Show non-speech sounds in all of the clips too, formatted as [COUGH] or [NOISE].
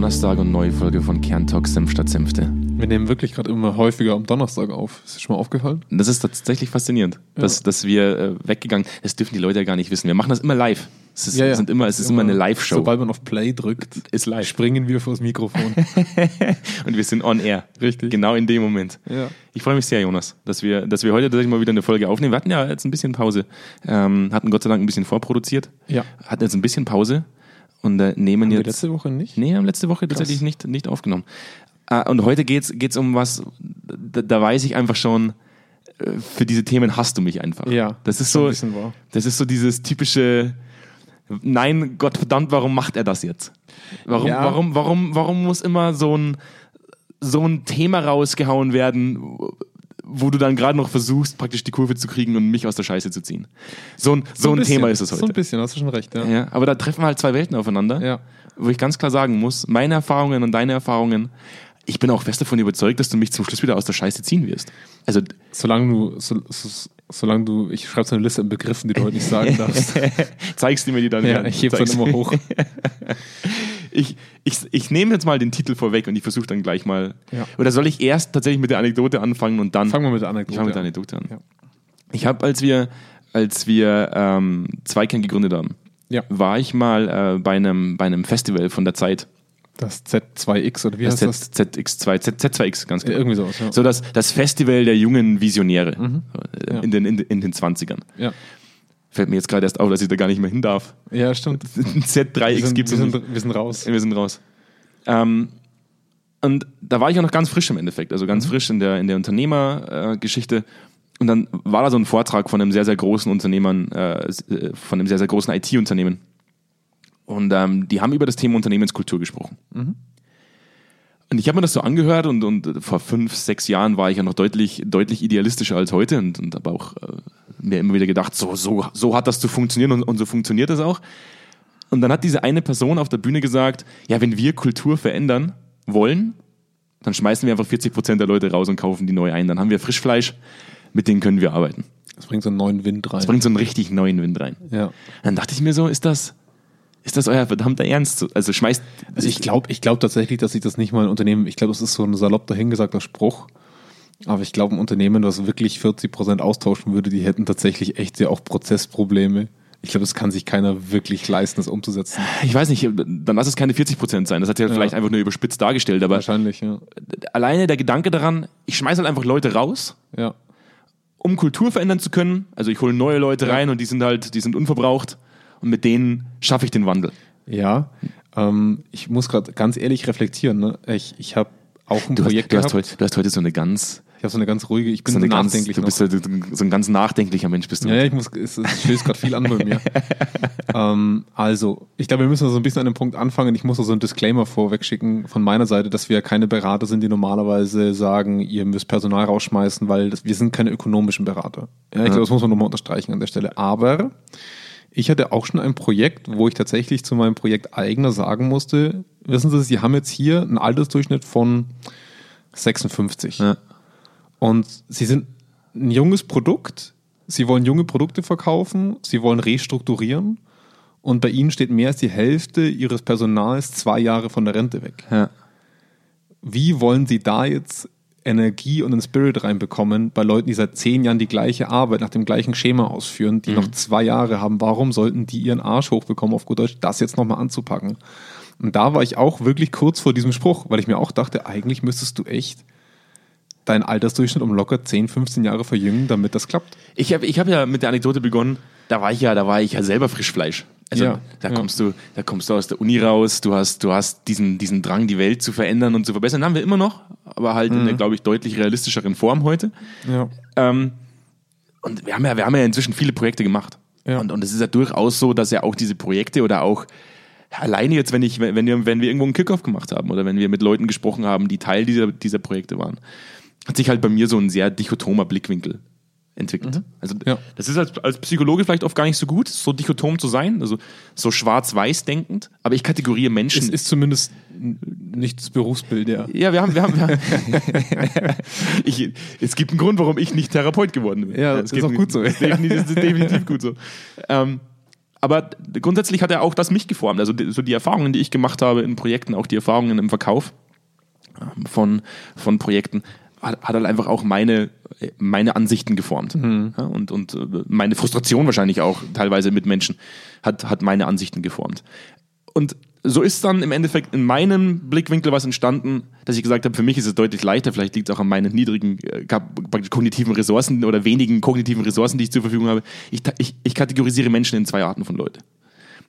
Donnerstag und neue Folge von Kerntalk Senf statt Senfte. Wir nehmen wirklich gerade immer häufiger am Donnerstag auf. Ist dir schon mal aufgefallen? Das ist tatsächlich faszinierend, dass, dass wir äh, weggegangen Das dürfen die Leute ja gar nicht wissen. Wir machen das immer live. Es ist, Ja, ja. Sind immer, es ist immer eine Live-Show. Sobald man auf Play drückt, Ist live. springen wir vors Mikrofon. [LAUGHS] Und wir sind on air. Richtig. Genau in dem Moment. Ja. Ich freue mich sehr, Jonas, dass wir, dass wir heute tatsächlich mal wieder eine Folge aufnehmen. Wir hatten ja jetzt ein bisschen Pause. Ähm, hatten Gott sei Dank ein bisschen vorproduziert. Ja. Hatten jetzt ein bisschen Pause und äh, nehmen Haben wir jetzt. letzte Woche nicht? Nee, haben letzte Woche tatsächlich nicht, nicht aufgenommen. Ah, Und heute geht's geht's um was, da, da weiß ich einfach schon, äh, für diese Themen hast du mich einfach. Ja, Das ist so, ein wahr. das ist so dieses typische, nein, Gott verdammt, warum macht er das jetzt? Warum, Ja. warum, warum, warum muss immer so ein, so ein Thema rausgehauen werden, wo du dann gerade noch versuchst, praktisch die Kurve zu kriegen und mich aus der Scheiße zu ziehen? So ein, so ein, bisschen. Thema ist es So ein heute. bisschen, hast du schon recht, ja. Ja, aber da treffen halt zwei Welten aufeinander, Ja. wo ich ganz klar sagen muss, meine Erfahrungen und deine Erfahrungen, ich bin auch fest davon überzeugt, dass du mich zum Schluss wieder aus der Scheiße ziehen wirst. Also Solange du, so, so, solange du, ich schreibe so eine Liste an Begriffen, die du heute nicht sagen [LAUGHS] darfst. zeigst du mir die dann ja, an. ich heb's dann immer hoch. [LAUGHS] Ich, ich, ich nehme jetzt mal den Titel vorweg und ich versuche dann gleich mal. Ja. Oder soll ich erst tatsächlich mit der Anekdote anfangen und dann. Fangen wir mit der ich Anekdote fange mit der an. Anekdote an. Ja. Ich habe, als wir, als wir ähm, Zweikern gegründet haben, Ja. war ich mal äh, bei, einem, bei einem Festival von der Zeit. Das Z2X oder wie Das heißt das? Z, ZX2, Z, Z2X, ganz genau. irgendwie sowas, ja. So das, das Festival der jungen Visionäre Mhm. In, den, in, in den 20ern. Ja. Fällt mir jetzt gerade erst auf, dass ich da gar nicht mehr hin darf. ja, stimmt. Ein Z3X Wir sind, gibt es wir sind raus. Wir sind raus. Ähm, und da war ich auch noch ganz frisch im Endeffekt, also Mhm. ganz frisch in der, in der Unternehmergeschichte. und dann war da so ein Vortrag von einem sehr, sehr großen Unternehmern, äh, äh, von einem sehr, sehr großen IT-Unternehmen. Und ähm, die haben über das Thema Unternehmenskultur gesprochen. Mhm. Und ich habe mir das so angehört und, und vor fünf, sechs Jahren war ich ja noch deutlich, deutlich idealistischer als heute und, und habe auch äh, mir immer wieder gedacht, so, so, so hat das zu funktionieren und, und so funktioniert das auch. Und dann hat diese eine Person auf der Bühne gesagt, ja, wenn wir Kultur verändern wollen, dann schmeißen wir einfach 40 Prozent der Leute raus und kaufen die neu ein. Dann haben wir Frischfleisch, mit denen können wir arbeiten. Das bringt so einen neuen Wind rein. Das bringt so einen richtig neuen Wind rein. ja. Dann dachte ich mir so, ist das, ist das euer verdammter Ernst? Also schmeißt, Also ich glaube ich glaub tatsächlich, dass sich das nicht mal ein Unternehmen, ich glaube, das ist so ein salopp dahingesagter Spruch, aber ich glaube, ein Unternehmen, das wirklich 40 Prozent austauschen würde, die hätten tatsächlich echt ja auch Prozessprobleme. Ich glaube, das kann sich keiner wirklich leisten, das umzusetzen. ich weiß nicht, dann lass es keine 40 Prozent sein. Das hat ja, vielleicht einfach nur überspitzt dargestellt, aber Wahrscheinlich, ja. alleine der Gedanke daran, ich schmeiße halt einfach Leute raus, Ja, um Kultur verändern zu können. Also ich hole neue Leute Ja. rein und die sind halt, die sind unverbraucht und mit denen schaffe ich den Wandel. ja. Ähm, ich muss gerade ganz ehrlich reflektieren. Ne? Ich, ich habe auch ein Du hast, Projekt du, hast gehabt. heute, du hast heute so eine ganz, ich habe so eine ganz ruhige, ich bin so eine ganz, nachdenklich du bist so, so ein ganz nachdenklicher Mensch bist du. Ja, ja, ich muss, es, es stößt gerade viel an bei mir. [LAUGHS] ähm, also, ich glaube, wir müssen so ein bisschen an dem Punkt anfangen. Ich muss so einen Disclaimer vorweg schicken von meiner Seite, dass wir keine Berater sind, die normalerweise sagen, ihr müsst Personal rausschmeißen, weil das, wir sind keine ökonomischen Berater. Ja, ich glaube, das muss man nochmal unterstreichen an der Stelle. Aber ich hatte auch schon ein Projekt, wo ich tatsächlich zu meinem Projekt eigener sagen musste, wissen Sie, Sie haben jetzt hier einen Altersdurchschnitt von 56. Ja. Und sie sind ein junges Produkt, sie wollen junge Produkte verkaufen, sie wollen restrukturieren und bei ihnen steht mehr als die Hälfte ihres Personals zwei Jahre von der Rente weg. Ja. Wie wollen sie da jetzt Energie und einen Spirit reinbekommen bei Leuten, die seit zehn Jahren die gleiche Arbeit nach dem gleichen Schema ausführen, die noch zwei Jahre haben? Warum sollten die ihren Arsch hochbekommen, auf gut Deutsch, das jetzt nochmal anzupacken? Und da war ich auch wirklich kurz vor diesem Spruch, weil ich mir auch dachte, eigentlich müsstest du echt deinen Altersdurchschnitt um locker 10, 15 Jahre verjüngen, damit das klappt. Ich habe ich hab ja mit der Anekdote begonnen, da war ich ja, da war ich ja selber Frischfleisch. Also Ja, da ja. kommst du, da kommst du aus der Uni raus, du hast, du hast diesen, diesen Drang, die Welt zu verändern und zu verbessern. haben wir immer noch, aber halt Mhm. in einer, glaube ich, deutlich realistischeren Form heute. Ja. Ähm, und wir haben, ja, wir haben ja inzwischen viele Projekte gemacht. Ja. Und, und es ist ja durchaus so, dass ja auch diese Projekte oder auch alleine jetzt, wenn, ich, wenn, wir, wenn wir irgendwo einen Kickoff gemacht haben oder wenn wir mit Leuten gesprochen haben, die Teil dieser, dieser Projekte waren, hat sich halt bei mir so ein sehr dichotomer Blickwinkel entwickelt. Also Ja. das ist als, als Psychologe vielleicht oft gar nicht so gut, so dichotom zu sein, also so schwarz-weiß denkend, aber ich kategoriere Menschen. Es ist zumindest nicht das Berufsbild, ja. ja, wir haben, wir haben, wir haben [LAUGHS] ich, es gibt einen Grund, warum ich nicht Therapeut geworden bin. Ja, es ist auch gut so. Ist definitiv, ist definitiv gut so. Ähm, aber grundsätzlich hat er auch das mich geformt. Also die, so die Erfahrungen, die ich gemacht habe in Projekten, auch die Erfahrungen im Verkauf ähm, von, von Projekten, hat, hat halt einfach auch meine, meine Ansichten geformt. Mhm. Ja, und, und äh, meine Frustration wahrscheinlich auch teilweise mit Menschen hat, hat meine Ansichten geformt. Und so ist dann im Endeffekt in meinem Blickwinkel was entstanden, dass ich gesagt habe, für mich ist es deutlich leichter, vielleicht liegt es auch an meinen niedrigen äh, kognitiven Ressourcen oder wenigen kognitiven Ressourcen, die ich zur Verfügung habe. Ich, ich, ich kategorisiere Menschen in zwei Arten von Leute.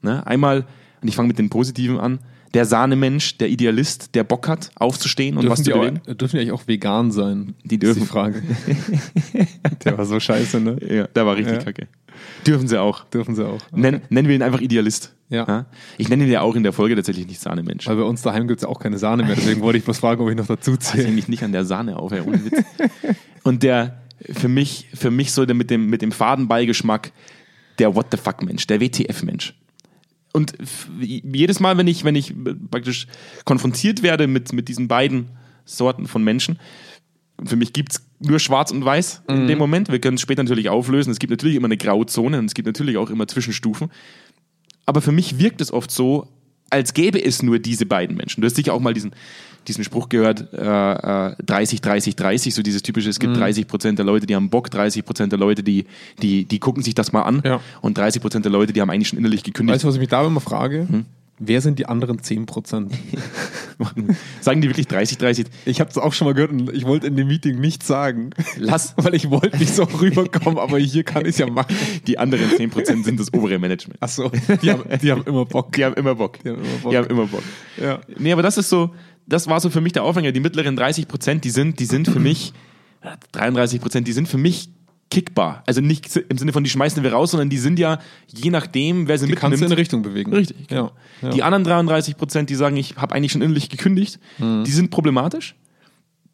Ne? Einmal, und ich fange mit den Positiven an, der Sahnemensch, der Idealist, der Bock hat, aufzustehen und was Dürfen zu die, bewegen. auch, dürfen die eigentlich auch vegan sein? Die Das ist dürfen. die Frage. [LAUGHS] Der war so scheiße, ne? Ja, der war richtig Ja. kacke. Dürfen sie auch. Dürfen sie auch. Nen, nennen wir ihn einfach Idealist. Ja. Ich nenne ihn ja auch in der Folge tatsächlich nicht Sahnemensch. Weil bei uns daheim gibt es ja auch keine Sahne mehr, deswegen wollte ich bloß fragen, ob ich noch dazu zähle. ich nicht an der Sahne auf, ey, ohne Witz. Und der, für mich, für mich so der mit dem, mit dem Fadenbeigeschmack, der What the fuck Mensch, der WTF-Mensch. Und jedes Mal, wenn ich, wenn ich praktisch konfrontiert werde mit, mit diesen beiden Sorten von Menschen, für mich gibt es nur schwarz und weiß in dem Moment. Wir können es später natürlich auflösen. Es gibt natürlich immer eine Grauzone und es gibt natürlich auch immer Zwischenstufen. Aber für mich wirkt es oft so, als gäbe es nur diese beiden Menschen. Du hast sicher auch mal diesen, diesen Spruch gehört, äh, äh, 30, 30, 30, so dieses typische, es gibt 30 Prozent der Leute, die haben Bock, 30 Prozent der Leute, die, die, die gucken sich das mal an Ja. und 30 Prozent der Leute, die haben eigentlich schon innerlich gekündigt. Weißt du, was ich mich da immer frage? Hm? Wer sind die anderen 10%? [LAUGHS] Sagen die wirklich 30, 30? Ich habe es auch schon mal gehört und ich wollte in dem Meeting nichts sagen. Lass. [LAUGHS] Weil ich wollte nicht so rüberkommen, aber hier kann ich es ja machen. Die anderen 10 Prozent sind das obere Management. Achso, die haben, die haben immer Bock. Die haben immer Bock. Die haben immer Bock. Die haben immer Bock. Ja. Nee, aber das ist so, das war so für mich der Aufhänger. Die mittleren 30 Prozent, die sind, die sind für mich, äh, 33 Prozent, die sind für mich kickbar. Also nicht im Sinne von, die schmeißen wir raus, sondern die sind ja, je nachdem, wer sie Die kannst du in mitnimmt. eine Richtung bewegen. Richtig, genau. Ja. ja. Die anderen 33 Prozent, die sagen, ich habe eigentlich schon innerlich gekündigt, Mhm. die sind problematisch.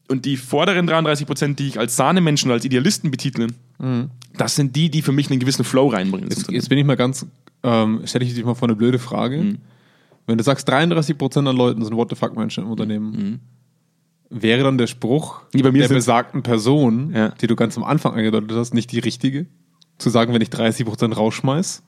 Und die vorderen 33 Prozent, die ich als Sahnemenschen oder als Idealisten betitle, das sind die, die für mich einen gewissen Flow reinbringen. Mhm. Jetzt, jetzt bin ich mal ganz, ähm, stelle ich dich mal vor eine blöde Frage. Mhm. Wenn du sagst, 33% an Leuten sind What the fuck Menschen im Unternehmen, wäre dann der Spruch Nee, bei mir der besagten Person, Ja. die du ganz am Anfang angedeutet hast, nicht die richtige? Zu sagen, wenn ich 30% rausschmeiß,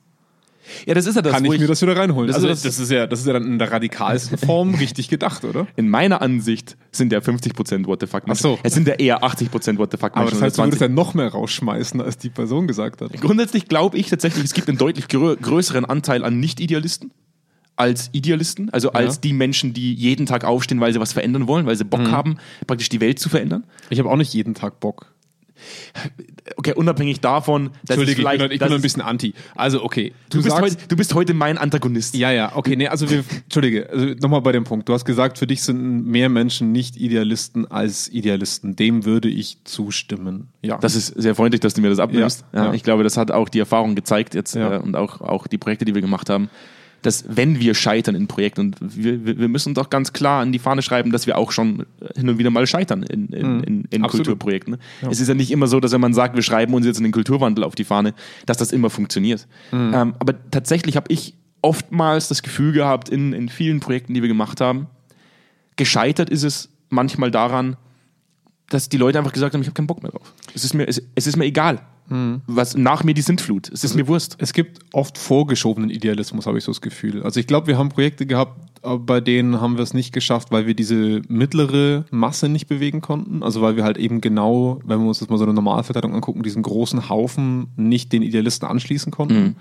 ja, das ist ja das, kann wo ich mir das wieder reinholen. Das also ist das, das- ist ja, das ist ja dann in der radikalsten [LAUGHS] Form richtig gedacht, oder? in meiner Ansicht sind ja 50% What the fuck Menschen. Ach so. Es sind ja eher 80% What the fuck Aber Menschen. das heißt, du würdest ja noch mehr rausschmeißen, als die Person gesagt hat. Grundsätzlich glaube ich tatsächlich, es gibt einen deutlich grö größeren Anteil an Nicht-Idealisten als Idealisten, also als Ja. die Menschen, die jeden Tag aufstehen, weil sie was verändern wollen, weil sie Bock Mhm. haben, praktisch die Welt zu verändern. Ich habe auch nicht jeden Tag Bock. Okay, unabhängig davon, dass Entschuldige, ich ich bin noch ein bisschen anti. Also, okay. du, bist sagst- heute, du bist heute mein Antagonist. Ja, ja, okay, nee, also wir, Entschuldige, also nochmal bei dem Punkt. Du hast gesagt, für dich sind mehr Menschen nicht Idealisten als Idealisten. Dem würde ich zustimmen. Ja. Das ist sehr freundlich, dass du mir das abnimmst. Ja, Ja. Ich glaube, das hat auch die Erfahrung gezeigt jetzt äh, und auch, auch die Projekte, die wir gemacht haben, dass wenn wir scheitern in Projekten, und wir, wir müssen doch ganz klar an die Fahne schreiben, dass wir auch schon hin und wieder mal scheitern in, in, in, in Mhm. Absolut. Kulturprojekten. Es ist ja nicht immer so, dass wenn man sagt, wir schreiben uns jetzt einen Kulturwandel auf die Fahne, dass das immer funktioniert. Mhm. Ähm, aber tatsächlich habe ich oftmals das Gefühl gehabt, in, in vielen Projekten, die wir gemacht haben, gescheitert ist es manchmal daran, dass die Leute einfach gesagt haben, ich habe keinen Bock mehr drauf. Es ist mir, es, es ist mir egal. Was nach mir die Sintflut. Es ist mir Wurst. es gibt oft vorgeschobenen Idealismus, habe ich so das Gefühl. Also ich glaube, wir haben Projekte gehabt, bei denen haben wir es nicht geschafft, weil wir diese mittlere Masse nicht bewegen konnten. Also weil wir halt eben genau, wenn wir uns das mal so eine Normalverteilung angucken, diesen großen Haufen nicht den Idealisten anschließen konnten.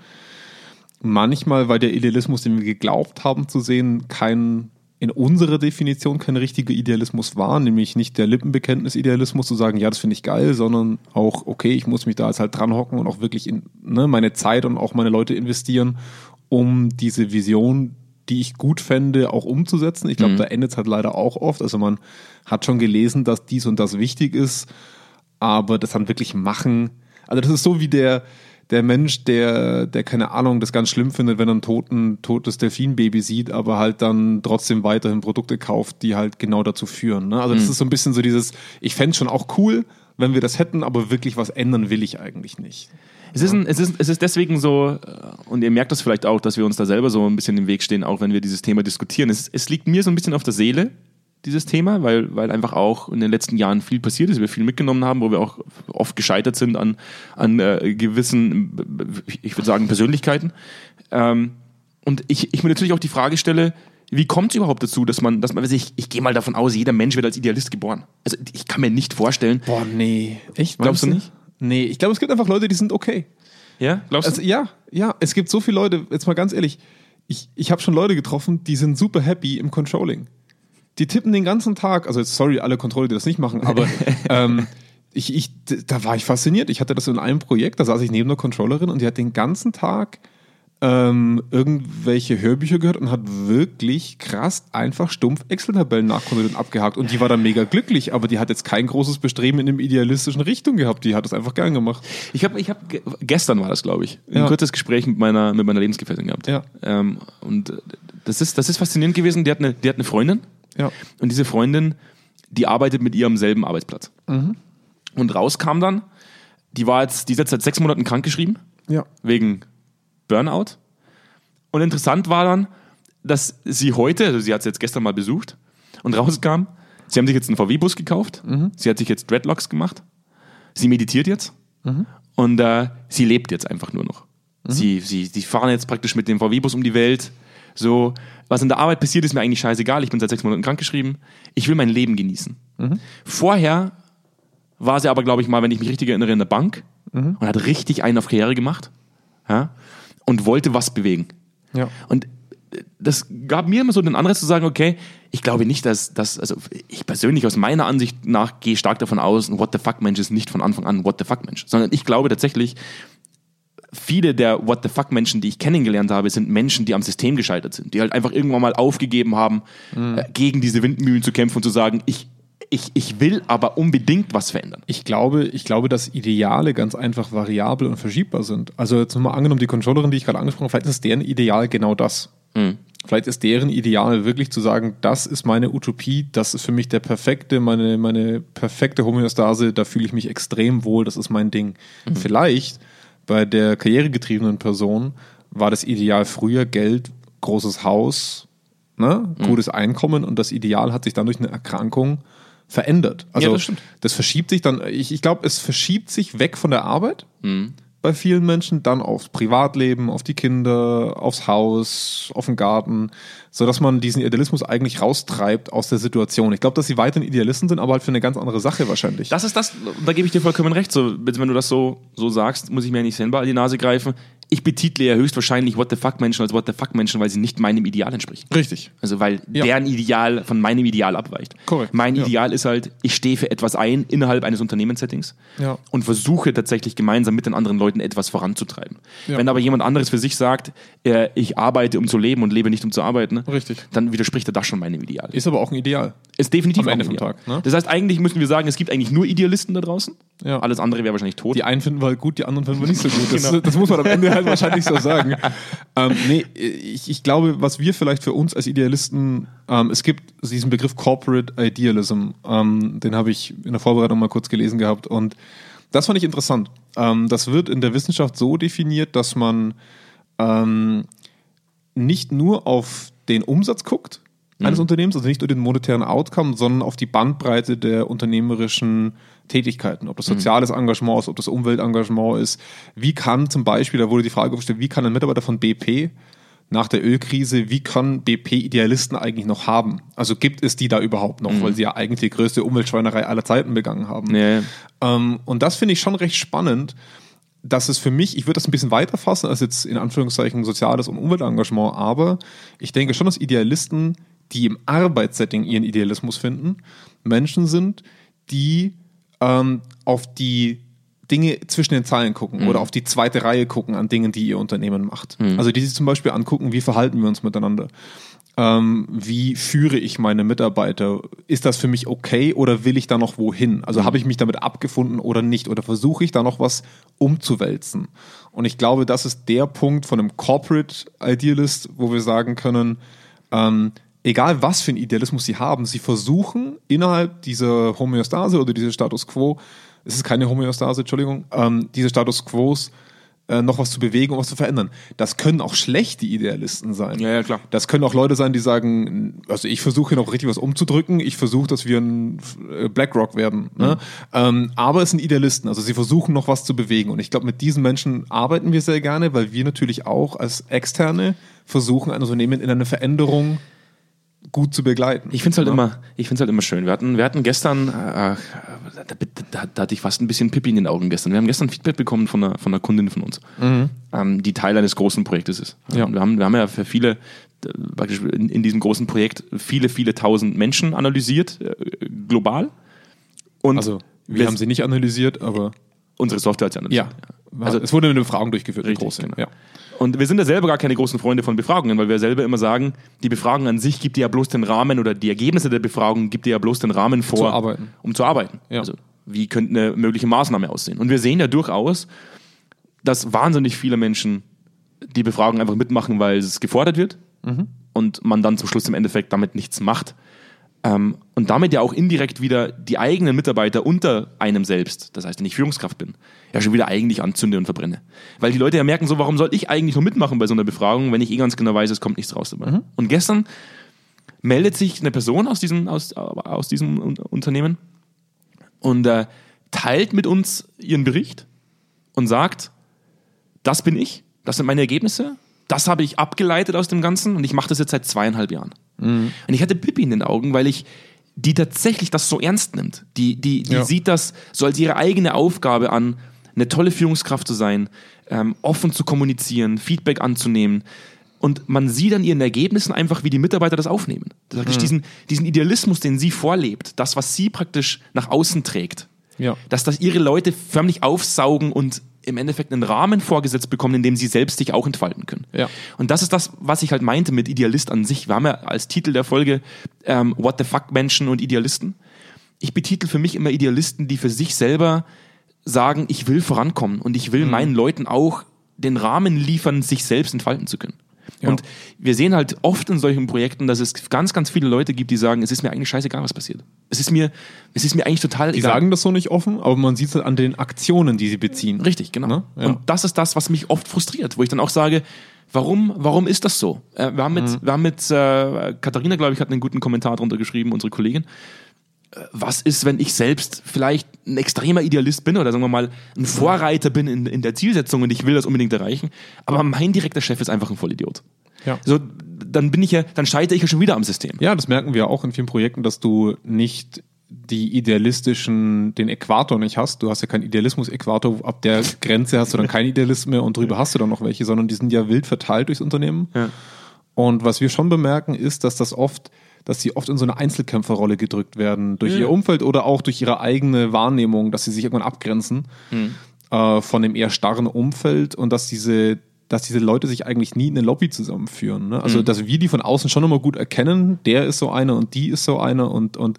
Manchmal, weil der Idealismus, den wir geglaubt haben zu sehen, kein in unserer Definition kein richtiger Idealismus war, nämlich nicht der Lippenbekenntnis-Idealismus zu sagen, ja, das finde ich geil, sondern auch, okay, ich muss mich da jetzt halt dran hocken und auch wirklich in ne, meine Zeit und auch meine Leute investieren, um diese Vision, die ich gut fände, auch umzusetzen. Ich glaube, da endet es halt leider auch oft. Also man hat schon gelesen, dass dies und das wichtig ist, aber das dann wirklich machen. Also das ist so wie der, der Mensch, der, der keine Ahnung, das ganz schlimm findet, wenn er ein toten, totes Delfinbaby sieht, aber halt dann trotzdem weiterhin Produkte kauft, die halt genau dazu führen. Ne? Also das ist so ein bisschen so dieses, ich fände es schon auch cool, wenn wir das hätten, aber wirklich was ändern will ich eigentlich nicht. Es ist, ein, es, ist, es ist deswegen so, äh, und ihr merkt das vielleicht auch, dass wir uns da selber so ein bisschen im Weg stehen, auch wenn wir dieses Thema diskutieren. Es, es liegt mir so ein bisschen auf der Seele, dieses Thema, weil, weil einfach auch in den letzten Jahren viel passiert ist, wir viel mitgenommen haben, wo wir auch oft gescheitert sind an, an äh, gewissen, ich würde sagen, Persönlichkeiten. Ähm, und ich, ich mir natürlich auch die Frage stelle, wie kommt es überhaupt dazu, dass man, dass man, also ich, ich gehe mal davon aus, jeder Mensch wird als Idealist geboren. Also ich kann mir nicht vorstellen. Boah, nee. Echt? Glaubst du nicht? Nee, ich glaube, es gibt einfach Leute, die sind okay. Ja, glaubst Also ja, ja, es gibt so viele Leute, jetzt mal ganz ehrlich, ich, ich habe schon Leute getroffen, die sind super happy im Controlling. Die tippen den ganzen Tag, also jetzt, sorry, alle Controller, die das nicht machen, aber [LAUGHS] ähm, ich, ich, da war ich fasziniert. Ich hatte das in einem Projekt, da saß ich neben der Controllerin und die hat den ganzen Tag ähm, irgendwelche Hörbücher gehört und hat wirklich krass einfach stumpf Excel-Tabellen nachkontrolliert und abgehakt. Und die war dann mega glücklich, aber die hat jetzt kein großes Bestreben in einem idealistischen Richtung gehabt. Die hat das einfach gern gemacht. Ich habe, ich hab, ge- gestern war das, glaube ich, ein Ja. kurzes Gespräch mit meiner, mit meiner Lebensgefährtin gehabt. Ja. Ähm, und das ist, das ist faszinierend gewesen. Die hat eine, die hat eine Freundin. Ja. Und diese Freundin, die arbeitet mit ihr am selben Arbeitsplatz. Und rauskam dann, die war jetzt, die ist jetzt seit sechs Monaten krankgeschrieben, Ja. wegen Burnout. Und interessant war dann, dass sie heute, also sie hat es jetzt gestern mal besucht und rauskam, sie haben sich jetzt einen VW-Bus gekauft, sie hat sich jetzt Dreadlocks gemacht, sie meditiert jetzt und äh, sie lebt jetzt einfach nur noch. Sie, sie, sie fahren jetzt praktisch mit dem VW-Bus um die Welt. So, was in der Arbeit passiert, ist mir eigentlich scheißegal. Ich bin seit sechs Monaten krankgeschrieben. Ich will mein Leben genießen. Vorher war sie aber, glaube ich, mal, wenn ich mich richtig erinnere, in der Bank und hat richtig einen auf Karriere gemacht ja, und wollte was bewegen. Ja. Und das gab mir immer so den Anreiz zu sagen, okay, ich glaube nicht, dass das, also ich persönlich aus meiner Ansicht nach gehe stark davon aus, ein What the fuck Mensch ist nicht von Anfang an ein What the fuck Mensch, sondern ich glaube tatsächlich, viele der What the fuck Menschen, die ich kennengelernt habe, sind Menschen, die am System gescheitert sind, die halt einfach irgendwann mal aufgegeben haben, äh, gegen diese Windmühlen zu kämpfen und zu sagen, ich, ich, ich will aber unbedingt was verändern. Ich glaube, ich glaube, dass Ideale ganz einfach variabel und verschiebbar sind. Also jetzt mal angenommen, die Controllerin, die ich gerade angesprochen habe, vielleicht ist deren Ideal genau das. Vielleicht ist deren Ideal wirklich zu sagen, das ist meine Utopie, das ist für mich der perfekte, meine, meine perfekte Homöostase, da fühle ich mich extrem wohl, das ist mein Ding. Vielleicht bei der karrieregetriebenen Person war das Ideal früher Geld, großes Haus, ne, gutes Einkommen und das Ideal hat sich dann durch eine Erkrankung verändert. Also Ja, das stimmt. das verschiebt sich dann, ich, ich glaube, es verschiebt sich weg von der Arbeit bei vielen Menschen, dann aufs Privatleben, auf die Kinder, aufs Haus, auf den Garten, so dass man diesen Idealismus eigentlich raustreibt aus der Situation. Ich glaube, dass sie weiterhin Idealisten sind, aber halt für eine ganz andere Sache wahrscheinlich. Das ist das, da gebe ich dir vollkommen recht. So, wenn du das so, so sagst, muss ich mir ja nicht selber an die Nase greifen. Ich betitle ja höchstwahrscheinlich What the fuck Menschen als What the fuck Menschen, weil sie nicht meinem Ideal entsprechen. Richtig. Also weil Ja. deren Ideal von meinem Ideal abweicht. Korrekt, Mein ja. Ideal ist halt, ich stehe für etwas ein innerhalb eines Unternehmenssettings Ja. und versuche tatsächlich gemeinsam mit den anderen Leuten etwas voranzutreiben. Wenn aber jemand anderes für sich sagt, äh, ich arbeite um zu leben und lebe nicht um zu arbeiten, Richtig. dann widerspricht er das schon meinem Ideal. Ist aber auch ein Ideal. Ist definitiv Am Ende vom Ideal. Tag, ne? Das heißt, eigentlich müssen wir sagen, es gibt eigentlich nur Idealisten da draußen. Ja. Alles andere wäre wahrscheinlich tot. Die einen finden wir halt gut, die anderen finden wir nicht so gut. Das, [LAUGHS] Genau. das muss man am Ende [LAUGHS] halt wahrscheinlich so sagen. Ähm, nee, ich, ich glaube, was wir vielleicht für uns als Idealisten, ähm, es gibt diesen Begriff Corporate Idealism, ähm, den habe ich in der Vorbereitung mal kurz gelesen gehabt und das fand ich interessant. Ähm, das wird in der Wissenschaft so definiert, dass man ähm, nicht nur auf den Umsatz guckt eines Unternehmens, also nicht nur den monetären Outcome, sondern auf die Bandbreite der unternehmerischen Tätigkeiten, ob das soziales Engagement ist, ob das Umweltengagement ist. Wie kann zum Beispiel, da wurde die Frage gestellt, wie kann ein Mitarbeiter von BP nach der Ölkrise, wie kann BP Idealisten eigentlich noch haben? Also gibt es die da überhaupt noch, weil sie ja eigentlich die größte Umweltschweinerei aller Zeiten begangen haben. Ja, ja. Ähm, und das finde ich schon recht spannend, dass es für mich, ich würde das ein bisschen weiter fassen als jetzt in Anführungszeichen soziales und Umweltengagement, aber ich denke schon, dass Idealisten, die im Arbeitssetting ihren Idealismus finden, Menschen sind, die ähm, auf die Dinge zwischen den Zeilen gucken oder auf die zweite Reihe gucken an Dingen, die ihr Unternehmen macht. Also die sich zum Beispiel angucken, wie verhalten wir uns miteinander. Ähm, wie führe ich meine Mitarbeiter? Ist das für mich okay oder will ich da noch wohin? Also habe ich mich damit abgefunden oder nicht? Oder versuche ich da noch was umzuwälzen? Und ich glaube, das ist der Punkt von einem Corporate Idealist, wo wir sagen können, ähm, egal was für einen Idealismus sie haben, sie versuchen innerhalb dieser Homöostase oder dieses Status Quo, es ist keine Homöostase, Entschuldigung, ähm, diese Status Quos äh, noch was zu bewegen und was zu verändern. Das können auch schlechte Idealisten sein. Ja, ja, klar. Das können auch Leute sein, die sagen, also ich versuche hier noch richtig was umzudrücken, ich versuche, dass wir ein äh, BlackRock werden. Ne? Mhm. Ähm, aber es sind Idealisten, also sie versuchen noch was zu bewegen. Und ich glaube, mit diesen Menschen arbeiten wir sehr gerne, weil wir natürlich auch als Externe versuchen, ein Unternehmen in eine Veränderung gut zu begleiten. Ich finde es halt Ja. immer, ich find's halt immer schön. Wir hatten, wir hatten gestern, äh, da, da, da hatte ich fast ein bisschen Pipi in den Augen gestern. Wir haben gestern Feedback bekommen von einer, von einer Kundin von uns, ähm, die Teil eines großen Projektes ist. Ja. Wir, haben, wir haben ja für viele, äh, praktisch in, in diesem großen Projekt viele, viele tausend Menschen analysiert, äh, global. Und Also, wir haben sie nicht analysiert, aber unsere Software hat sie analysiert. ja. Also- es wurde eine Befragung durchgeführt, Richtig, große. genau. Ja. Und wir sind ja selber gar keine großen Freunde von Befragungen, weil wir selber immer sagen, die Befragung an sich gibt dir ja bloß den Rahmen oder die Ergebnisse der Befragung gibt dir ja bloß den Rahmen vor, Zu um zu arbeiten. Ja. Also wie könnte eine mögliche Maßnahme aussehen? Und wir sehen ja durchaus, dass wahnsinnig viele Menschen die Befragung einfach mitmachen, weil es gefordert wird Mhm. und man dann zum Schluss im Endeffekt damit nichts macht. Ähm, und damit ja auch indirekt wieder die eigenen Mitarbeiter unter einem selbst, das heißt, wenn ich Führungskraft bin, ja schon wieder eigentlich anzünde und verbrenne. Weil die Leute ja merken so, warum soll ich eigentlich nur mitmachen bei so einer Befragung, wenn ich eh ganz genau weiß, es kommt nichts raus dabei. Und gestern meldet sich eine Person aus diesem, aus, aus diesem Un- Unternehmen und äh, teilt mit uns ihren Bericht und sagt, das bin ich, das sind meine Ergebnisse, das habe ich abgeleitet aus dem Ganzen und ich mache das jetzt seit zweieinhalb Jahren. Und ich hatte Pippi in den Augen, weil ich die tatsächlich das so ernst nimmt. Die, die, die Ja. sieht das so als ihre eigene Aufgabe an, eine tolle Führungskraft zu sein, ähm, offen zu kommunizieren, Feedback anzunehmen. Und man sieht an ihren Ergebnissen einfach, wie die Mitarbeiter das aufnehmen. Das heißt, diesen, diesen Idealismus, den sie vorlebt, das, was sie praktisch nach außen trägt, Ja. dass das ihre Leute förmlich aufsaugen und im Endeffekt einen Rahmen vorgesetzt bekommen, in dem sie selbst sich auch entfalten können. Ja. Und das ist das, was ich halt meinte mit Idealist an sich. Wir haben ja als Titel der Folge ähm, What the fuck Menschen und Idealisten. Ich betitel für mich immer Idealisten, die für sich selber sagen, ich will vorankommen und ich will Mhm. meinen Leuten auch den Rahmen liefern, sich selbst entfalten zu können. Ja. Und wir sehen halt oft in solchen Projekten, dass es ganz, ganz viele Leute gibt, die sagen, es ist mir eigentlich scheißegal, was passiert. Es ist mir, es ist mir eigentlich total Die egal. sagen das so nicht offen, aber man sieht es halt an den Aktionen, die sie beziehen. Richtig, genau. Ne? Ja. Und das ist das, was mich oft frustriert, wo ich dann auch sage, warum, warum ist das so? Äh, wir haben mit, Mhm. wir haben mit äh, Katharina, glaube ich, hat einen guten Kommentar drunter geschrieben, unsere Kollegin. Was ist, wenn ich selbst vielleicht ein extremer Idealist bin oder sagen wir mal ein Vorreiter bin in, in der Zielsetzung und ich will das unbedingt erreichen, aber mein direkter Chef ist einfach ein Vollidiot. Ja. So, dann bin ich ja, dann scheitere ich ja schon wieder am System. Ja, das merken wir auch in vielen Projekten, dass du nicht die idealistischen, den Äquator nicht hast. Du hast ja keinen Idealismus-Äquator. Ab der Grenze hast du dann keinen Idealismus mehr und drüber hast du dann noch welche, sondern die sind ja wild verteilt durchs Unternehmen. Ja. Und was wir schon bemerken, ist, dass das oft, dass sie oft in so eine Einzelkämpferrolle gedrückt werden durch ihr Umfeld oder auch durch ihre eigene Wahrnehmung, dass sie sich irgendwann abgrenzen äh, von dem eher starren Umfeld und dass diese dass diese Leute sich eigentlich nie in eine Lobby zusammenführen. Ne? Also, dass wir die von außen schon immer gut erkennen, der ist so einer und die ist so einer und, und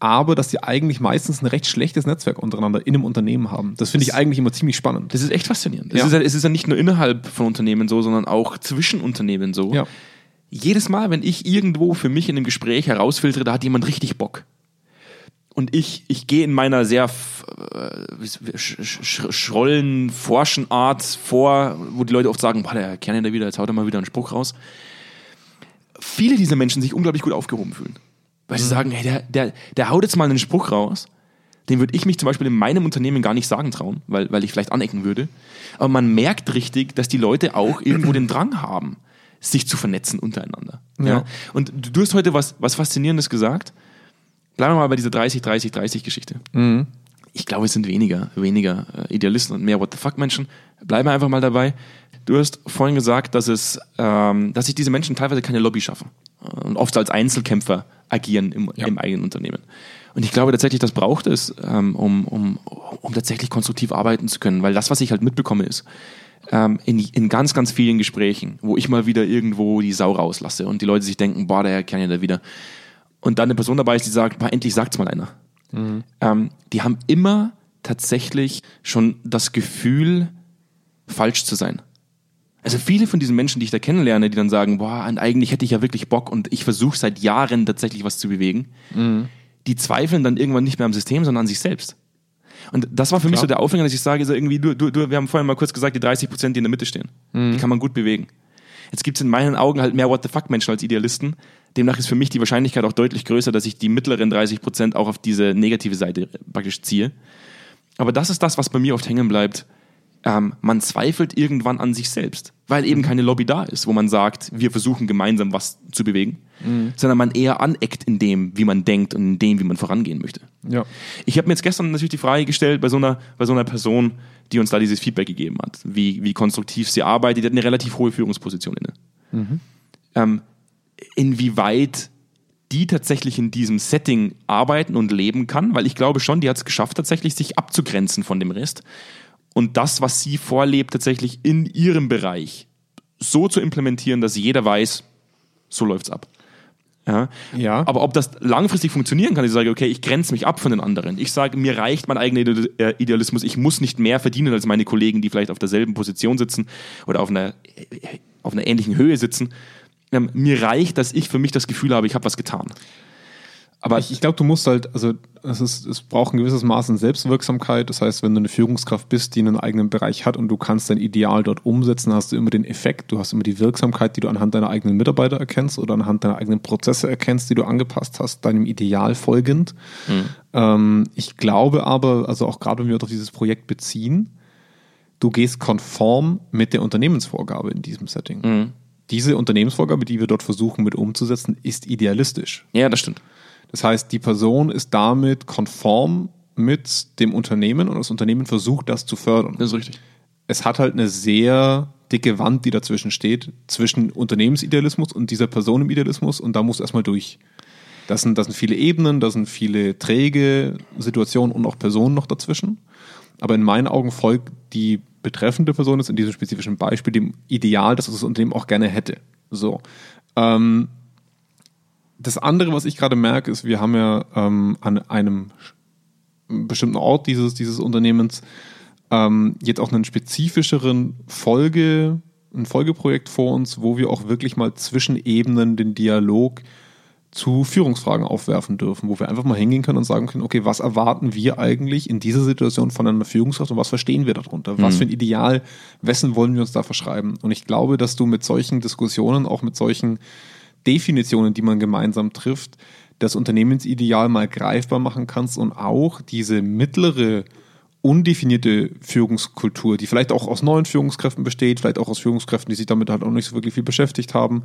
aber dass die eigentlich meistens ein recht schlechtes Netzwerk untereinander in einem Unternehmen haben. Das finde ich eigentlich immer ziemlich spannend. Das ist echt faszinierend. Es, Ja. ist ja, es ist ja nicht nur innerhalb von Unternehmen so, sondern auch zwischen Unternehmen so. Ja. Jedes Mal, wenn ich irgendwo für mich in einem Gespräch herausfiltere, da hat jemand richtig Bock. Und ich, ich gehe in meiner sehr äh, schrollen, forschen Art vor, wo die Leute oft sagen, boah, der Kern da wieder, jetzt haut er mal wieder einen Spruch raus. Viele dieser Menschen sich unglaublich gut aufgehoben fühlen. Weil sie sagen, hey, der, der, der haut jetzt mal einen Spruch raus, den würde ich mich zum Beispiel in meinem Unternehmen gar nicht sagen trauen, weil, weil ich vielleicht anecken würde. Aber man merkt richtig, dass die Leute auch irgendwo den Drang haben, sich zu vernetzen untereinander. Ja. Ja. Und du, du hast heute was, was Faszinierendes gesagt. Bleiben wir mal bei dieser 30-30-30-Geschichte. Ich glaube, es sind weniger, weniger äh, Idealisten und mehr What the fuck Menschen. Bleiben wir einfach mal dabei. Du hast vorhin gesagt, dass es, ähm, dass sich diese Menschen teilweise keine Lobby schaffen äh, und oft als Einzelkämpfer agieren im, Ja. im eigenen Unternehmen. Und ich glaube tatsächlich, das braucht es, ähm, um, um, um tatsächlich konstruktiv arbeiten zu können, weil das, was ich halt mitbekomme, ist, ähm, in, in ganz, ganz vielen Gesprächen, wo ich mal wieder irgendwo die Sau rauslasse und die Leute sich denken, boah, der kann ja da wieder. Und dann eine Person dabei ist, die sagt, boah, endlich sagt's mal einer. Ähm, die haben immer tatsächlich schon das Gefühl, falsch zu sein. Also viele von diesen Menschen, die ich da kennenlerne, die dann sagen, boah, eigentlich hätte ich ja wirklich Bock und ich versuche seit Jahren tatsächlich was zu bewegen, die zweifeln dann irgendwann nicht mehr am System, sondern an sich selbst. Und das war für mich Klar. so der Aufhänger, dass ich sage, so irgendwie, du, du, du, wir haben vorhin mal kurz gesagt, die 30 Prozent, die in der Mitte stehen, die kann man gut bewegen. Jetzt gibt es in meinen Augen halt mehr What the fuck Menschen als Idealisten. Demnach ist für mich die Wahrscheinlichkeit auch deutlich größer, dass ich die mittleren 30 Prozent auch auf diese negative Seite praktisch ziehe. Aber das ist das, was bei mir oft hängen bleibt. Ähm, man zweifelt irgendwann an sich selbst, weil eben keine Lobby da ist, wo man sagt, wir versuchen gemeinsam was zu bewegen, sondern man eher aneckt in dem, wie man denkt und in dem, wie man vorangehen möchte. Ja. Ich habe mir jetzt gestern natürlich die Frage gestellt bei so einer, bei so einer Person, die uns da dieses Feedback gegeben hat, wie, wie konstruktiv sie arbeitet. Die hat eine relativ hohe Führungsposition inne. Ähm, inwieweit die tatsächlich in diesem Setting arbeiten und leben kann, weil ich glaube schon, die hat es geschafft, tatsächlich sich abzugrenzen von dem Rest und das, was sie vorlebt, tatsächlich in ihrem Bereich so zu implementieren, dass jeder weiß, so läuft's ab. Ja. Ja. Aber ob das langfristig funktionieren kann, ich sage, okay, ich grenze mich ab von den anderen. Ich sage, mir reicht mein eigener äh, Idealismus. Ich muss nicht mehr verdienen als meine Kollegen, die vielleicht auf derselben Position sitzen oder auf einer, äh, auf einer ähnlichen Höhe sitzen. Ähm, mir reicht, dass ich für mich das Gefühl habe, ich habe was getan. Aber Ich, ich glaube, du musst halt, also es, ist, es braucht ein gewisses Maß an Selbstwirksamkeit. Das heißt, wenn du eine Führungskraft bist, die einen eigenen Bereich hat und du kannst dein Ideal dort umsetzen, hast du immer den Effekt, du hast immer die Wirksamkeit, die du anhand deiner eigenen Mitarbeiter erkennst oder anhand deiner eigenen Prozesse erkennst, die du angepasst hast, deinem Ideal folgend. Ähm, ich glaube aber, also auch gerade wenn wir uns auf dieses Projekt beziehen, du gehst konform mit der Unternehmensvorgabe in diesem Setting. Diese Unternehmensvorgabe, die wir dort versuchen mit umzusetzen, ist idealistisch. ja, das stimmt. Das heißt, die Person ist damit konform mit dem Unternehmen und das Unternehmen versucht, das zu fördern. Das ist richtig. Es hat halt eine sehr dicke Wand, die dazwischen steht, zwischen Unternehmensidealismus und dieser Person im Idealismus und da muss erstmal durch. Das sind, das sind viele Ebenen, da sind viele träge Situationen und auch Personen noch dazwischen. Aber in meinen Augen folgt die betreffende Person jetzt in diesem spezifischen Beispiel dem Ideal, das das Unternehmen auch gerne hätte. So. Ähm, das andere, was ich gerade merke, ist, wir haben ja ähm, an einem bestimmten Ort dieses, dieses Unternehmens ähm, jetzt auch einen spezifischeren Folge, ein Folgeprojekt vor uns, wo wir auch wirklich mal zwischen Ebenen den Dialog zu Führungsfragen aufwerfen dürfen, wo wir einfach mal hingehen können und sagen können, okay, was erwarten wir eigentlich in dieser Situation von einer Führungskraft und was verstehen wir darunter? Was für ein Ideal, wessen wollen wir uns da verschreiben? Und ich glaube, dass du mit solchen Diskussionen, auch mit solchen Definitionen, die man gemeinsam trifft, das Unternehmensideal mal greifbar machen kannst und auch diese mittlere undefinierte Führungskultur, die vielleicht auch aus neuen Führungskräften besteht, vielleicht auch aus Führungskräften, die sich damit halt auch nicht so wirklich viel beschäftigt haben.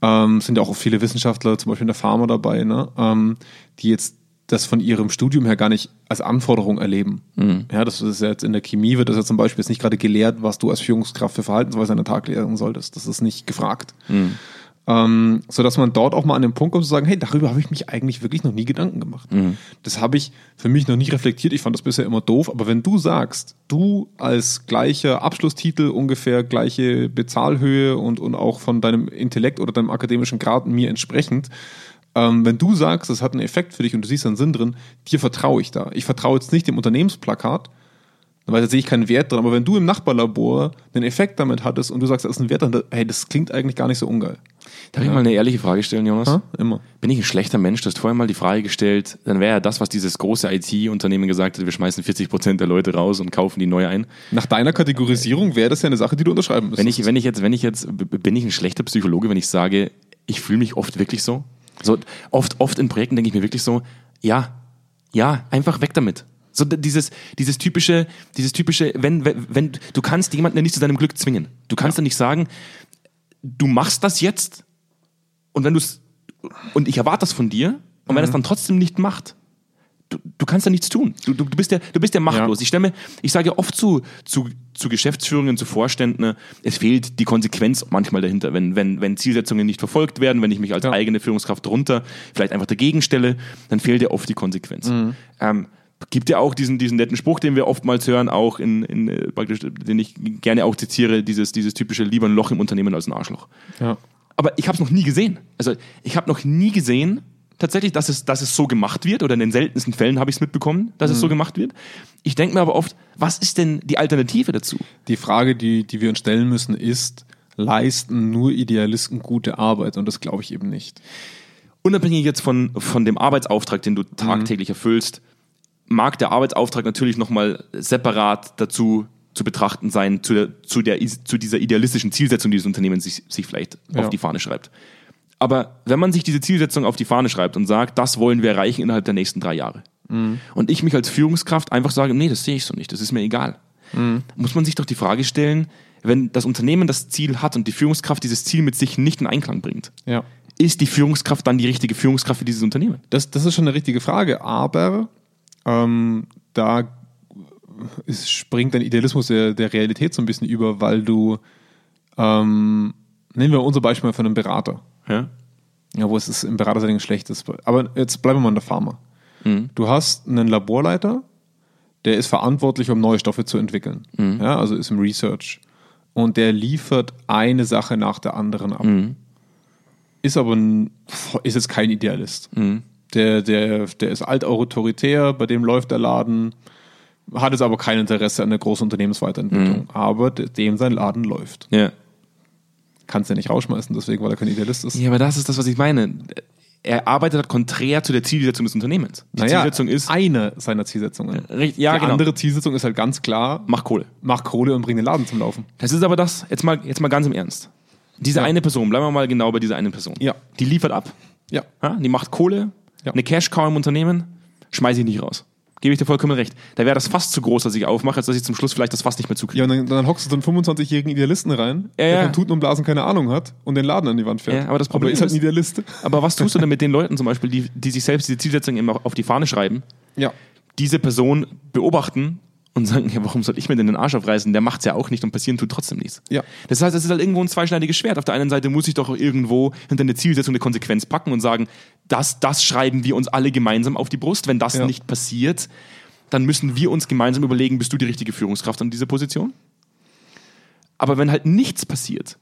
Ähm, sind ja auch viele Wissenschaftler, zum Beispiel in der Pharma dabei, ne? ähm, die jetzt das von ihrem Studium her gar nicht als Anforderung erleben. Ja, das ist ja jetzt in der Chemie wird das ja zum Beispiel jetzt nicht gerade gelehrt, was du als Führungskraft für Verhaltensweise an den Tag lehren solltest. Das ist nicht gefragt. Ähm, so dass man dort auch mal an den Punkt kommt zu sagen, hey, darüber habe ich mich eigentlich wirklich noch nie Gedanken gemacht. Das habe ich für mich noch nie reflektiert. Ich fand das bisher immer doof. Aber wenn du sagst, du als gleicher Abschlusstitel, ungefähr gleiche Bezahlhöhe und, und auch von deinem Intellekt oder deinem akademischen Grad mir entsprechend, ähm, wenn du sagst, das hat einen Effekt für dich und du siehst einen Sinn drin, dir vertraue ich da. Ich vertraue jetzt nicht dem Unternehmensplakat, weil da sehe ich keinen Wert drin. Aber wenn du im Nachbarlabor einen Effekt damit hattest und du sagst, da ist ein Wert drin, hey, das klingt eigentlich gar nicht so ungeil. Darf ich mal eine ehrliche Frage stellen, Jonas? Ha? Immer. Bin ich ein schlechter Mensch? Du hast vorher mal die Frage gestellt, dann wäre ja das, was dieses große IT-Unternehmen gesagt hat, wir schmeißen 40 Prozent der Leute raus und kaufen die neu ein. Nach deiner Kategorisierung wäre das ja eine Sache, die du unterschreiben müsstest. Wenn ich, wenn ich jetzt, wenn ich jetzt, bin ich ein schlechter Psychologe, wenn ich sage, ich fühle mich oft wirklich so? So, oft, oft in Projekten denke ich mir wirklich so, ja, ja, einfach weg damit. So dieses, dieses typische, dieses typische, wenn, wenn, wenn du kannst jemanden ja nicht zu seinem Glück zwingen. Du kannst ja nicht sagen, du machst das jetzt und wenn du es und ich erwarte das von dir und wenn er es dann trotzdem nicht macht, du, du kannst ja nichts tun. Du, du, du bist ja, du bist ja machtlos. Ja. Ich stelle mir, ich sage ja oft zu, zu, zu Geschäftsführungen, zu Vorständen, es fehlt die Konsequenz manchmal dahinter, wenn, wenn, wenn Zielsetzungen nicht verfolgt werden, wenn ich mich als Ja. eigene Führungskraft drunter vielleicht einfach dagegen stelle, dann fehlt ja oft die Konsequenz. Mhm. Ähm, gibt ja auch diesen, diesen netten Spruch, den wir oftmals hören, auch in, in äh, praktisch, den ich gerne auch zitiere, dieses, dieses typische lieber ein Loch im Unternehmen als ein Arschloch ja. aber ich habe es noch nie gesehen. Also ich habe noch nie gesehen, tatsächlich, dass es, dass es so gemacht wird, oder in den seltensten Fällen habe ich es mitbekommen, dass es so gemacht wird. Ich denke mir aber oft, was ist denn die Alternative dazu? Die Frage, die, die wir uns stellen müssen, ist, leisten nur Idealisten gute Arbeit? Und das glaube ich eben nicht. Unabhängig jetzt von, von dem Arbeitsauftrag, den du tagtäglich erfüllst, mag der Arbeitsauftrag natürlich nochmal separat dazu zu betrachten sein, zu, der, zu, der, zu dieser idealistischen Zielsetzung, die das Unternehmen sich, sich vielleicht Ja. auf die Fahne schreibt. Aber wenn man sich diese Zielsetzung auf die Fahne schreibt und sagt, das wollen wir erreichen innerhalb der nächsten drei Jahre, und ich mich als Führungskraft einfach sage, nee, das sehe ich so nicht, das ist mir egal, muss man sich doch die Frage stellen, wenn das Unternehmen das Ziel hat und die Führungskraft dieses Ziel mit sich nicht in Einklang bringt, Ja. ist die Führungskraft dann die richtige Führungskraft für dieses Unternehmen? Das, das ist schon eine richtige Frage, aber ähm, da ist, springt dein Idealismus der, der Realität so ein bisschen über, weil du, ähm, nehmen wir unser Beispiel mal von einem Berater, Ja? ja, wo es ist im Beratersetting schlecht ist. Aber jetzt bleiben wir mal in der Pharma. Du hast einen Laborleiter, der ist verantwortlich, um neue Stoffe zu entwickeln. Ja, also ist im Research. Und der liefert eine Sache nach der anderen ab. Ist aber ein, ist jetzt kein Idealist. Der, der, der ist altautoritär, bei dem läuft der Laden, hat jetzt aber kein Interesse an der großen Unternehmensweiterentwicklung. Aber de- dem sein Laden läuft. Ja. Kannst du ja nicht rausschmeißen, deswegen, weil er kein Idealist ist. Ja, aber das ist das, was ich meine. Er arbeitet halt konträr zu der Zielsetzung des Unternehmens. Die Naja, Zielsetzung ist, eine seiner Zielsetzungen. Richt- ja, Die genau. andere Zielsetzung ist halt ganz klar, mach Kohle. mach Kohle und bring den Laden zum Laufen. Das ist aber das, jetzt mal, jetzt mal ganz im Ernst. Diese Ja. eine Person, bleiben wir mal genau bei dieser einen Person. Ja. Die liefert ab, Ja. ja, die macht Kohle, Ja. eine Cash-Cow im Unternehmen, schmeiße ich nicht raus. Gebe ich dir vollkommen recht. Da wäre das Fass zu groß, dass ich aufmache, als dass ich zum Schluss vielleicht das Fass nicht mehr zukriege. Ja, und dann, dann hockst du so einen 25-jährigen Idealisten rein, Ja, der ja. von Tuten und Blasen keine Ahnung hat und den Laden an die Wand fährt. Ja, aber das Problem ist halt ein ist- Idealist. Aber was tust du denn [LAUGHS] mit den Leuten zum Beispiel, die, die sich selbst diese Zielsetzung immer auf die Fahne schreiben, Ja. diese Person beobachten und sagen, ja, warum soll ich mir denn den Arsch aufreißen? Der macht's ja auch nicht und passieren tut trotzdem nichts. Ja. Das heißt, es ist halt irgendwo ein zweischneidiges Schwert. Auf der einen Seite muss ich doch irgendwo hinter eine Zielsetzung eine Konsequenz packen und sagen, das, das schreiben wir uns alle gemeinsam auf die Brust. Wenn das Ja. nicht passiert, dann müssen wir uns gemeinsam überlegen, bist du die richtige Führungskraft an dieser Position? Aber wenn halt nichts passiert,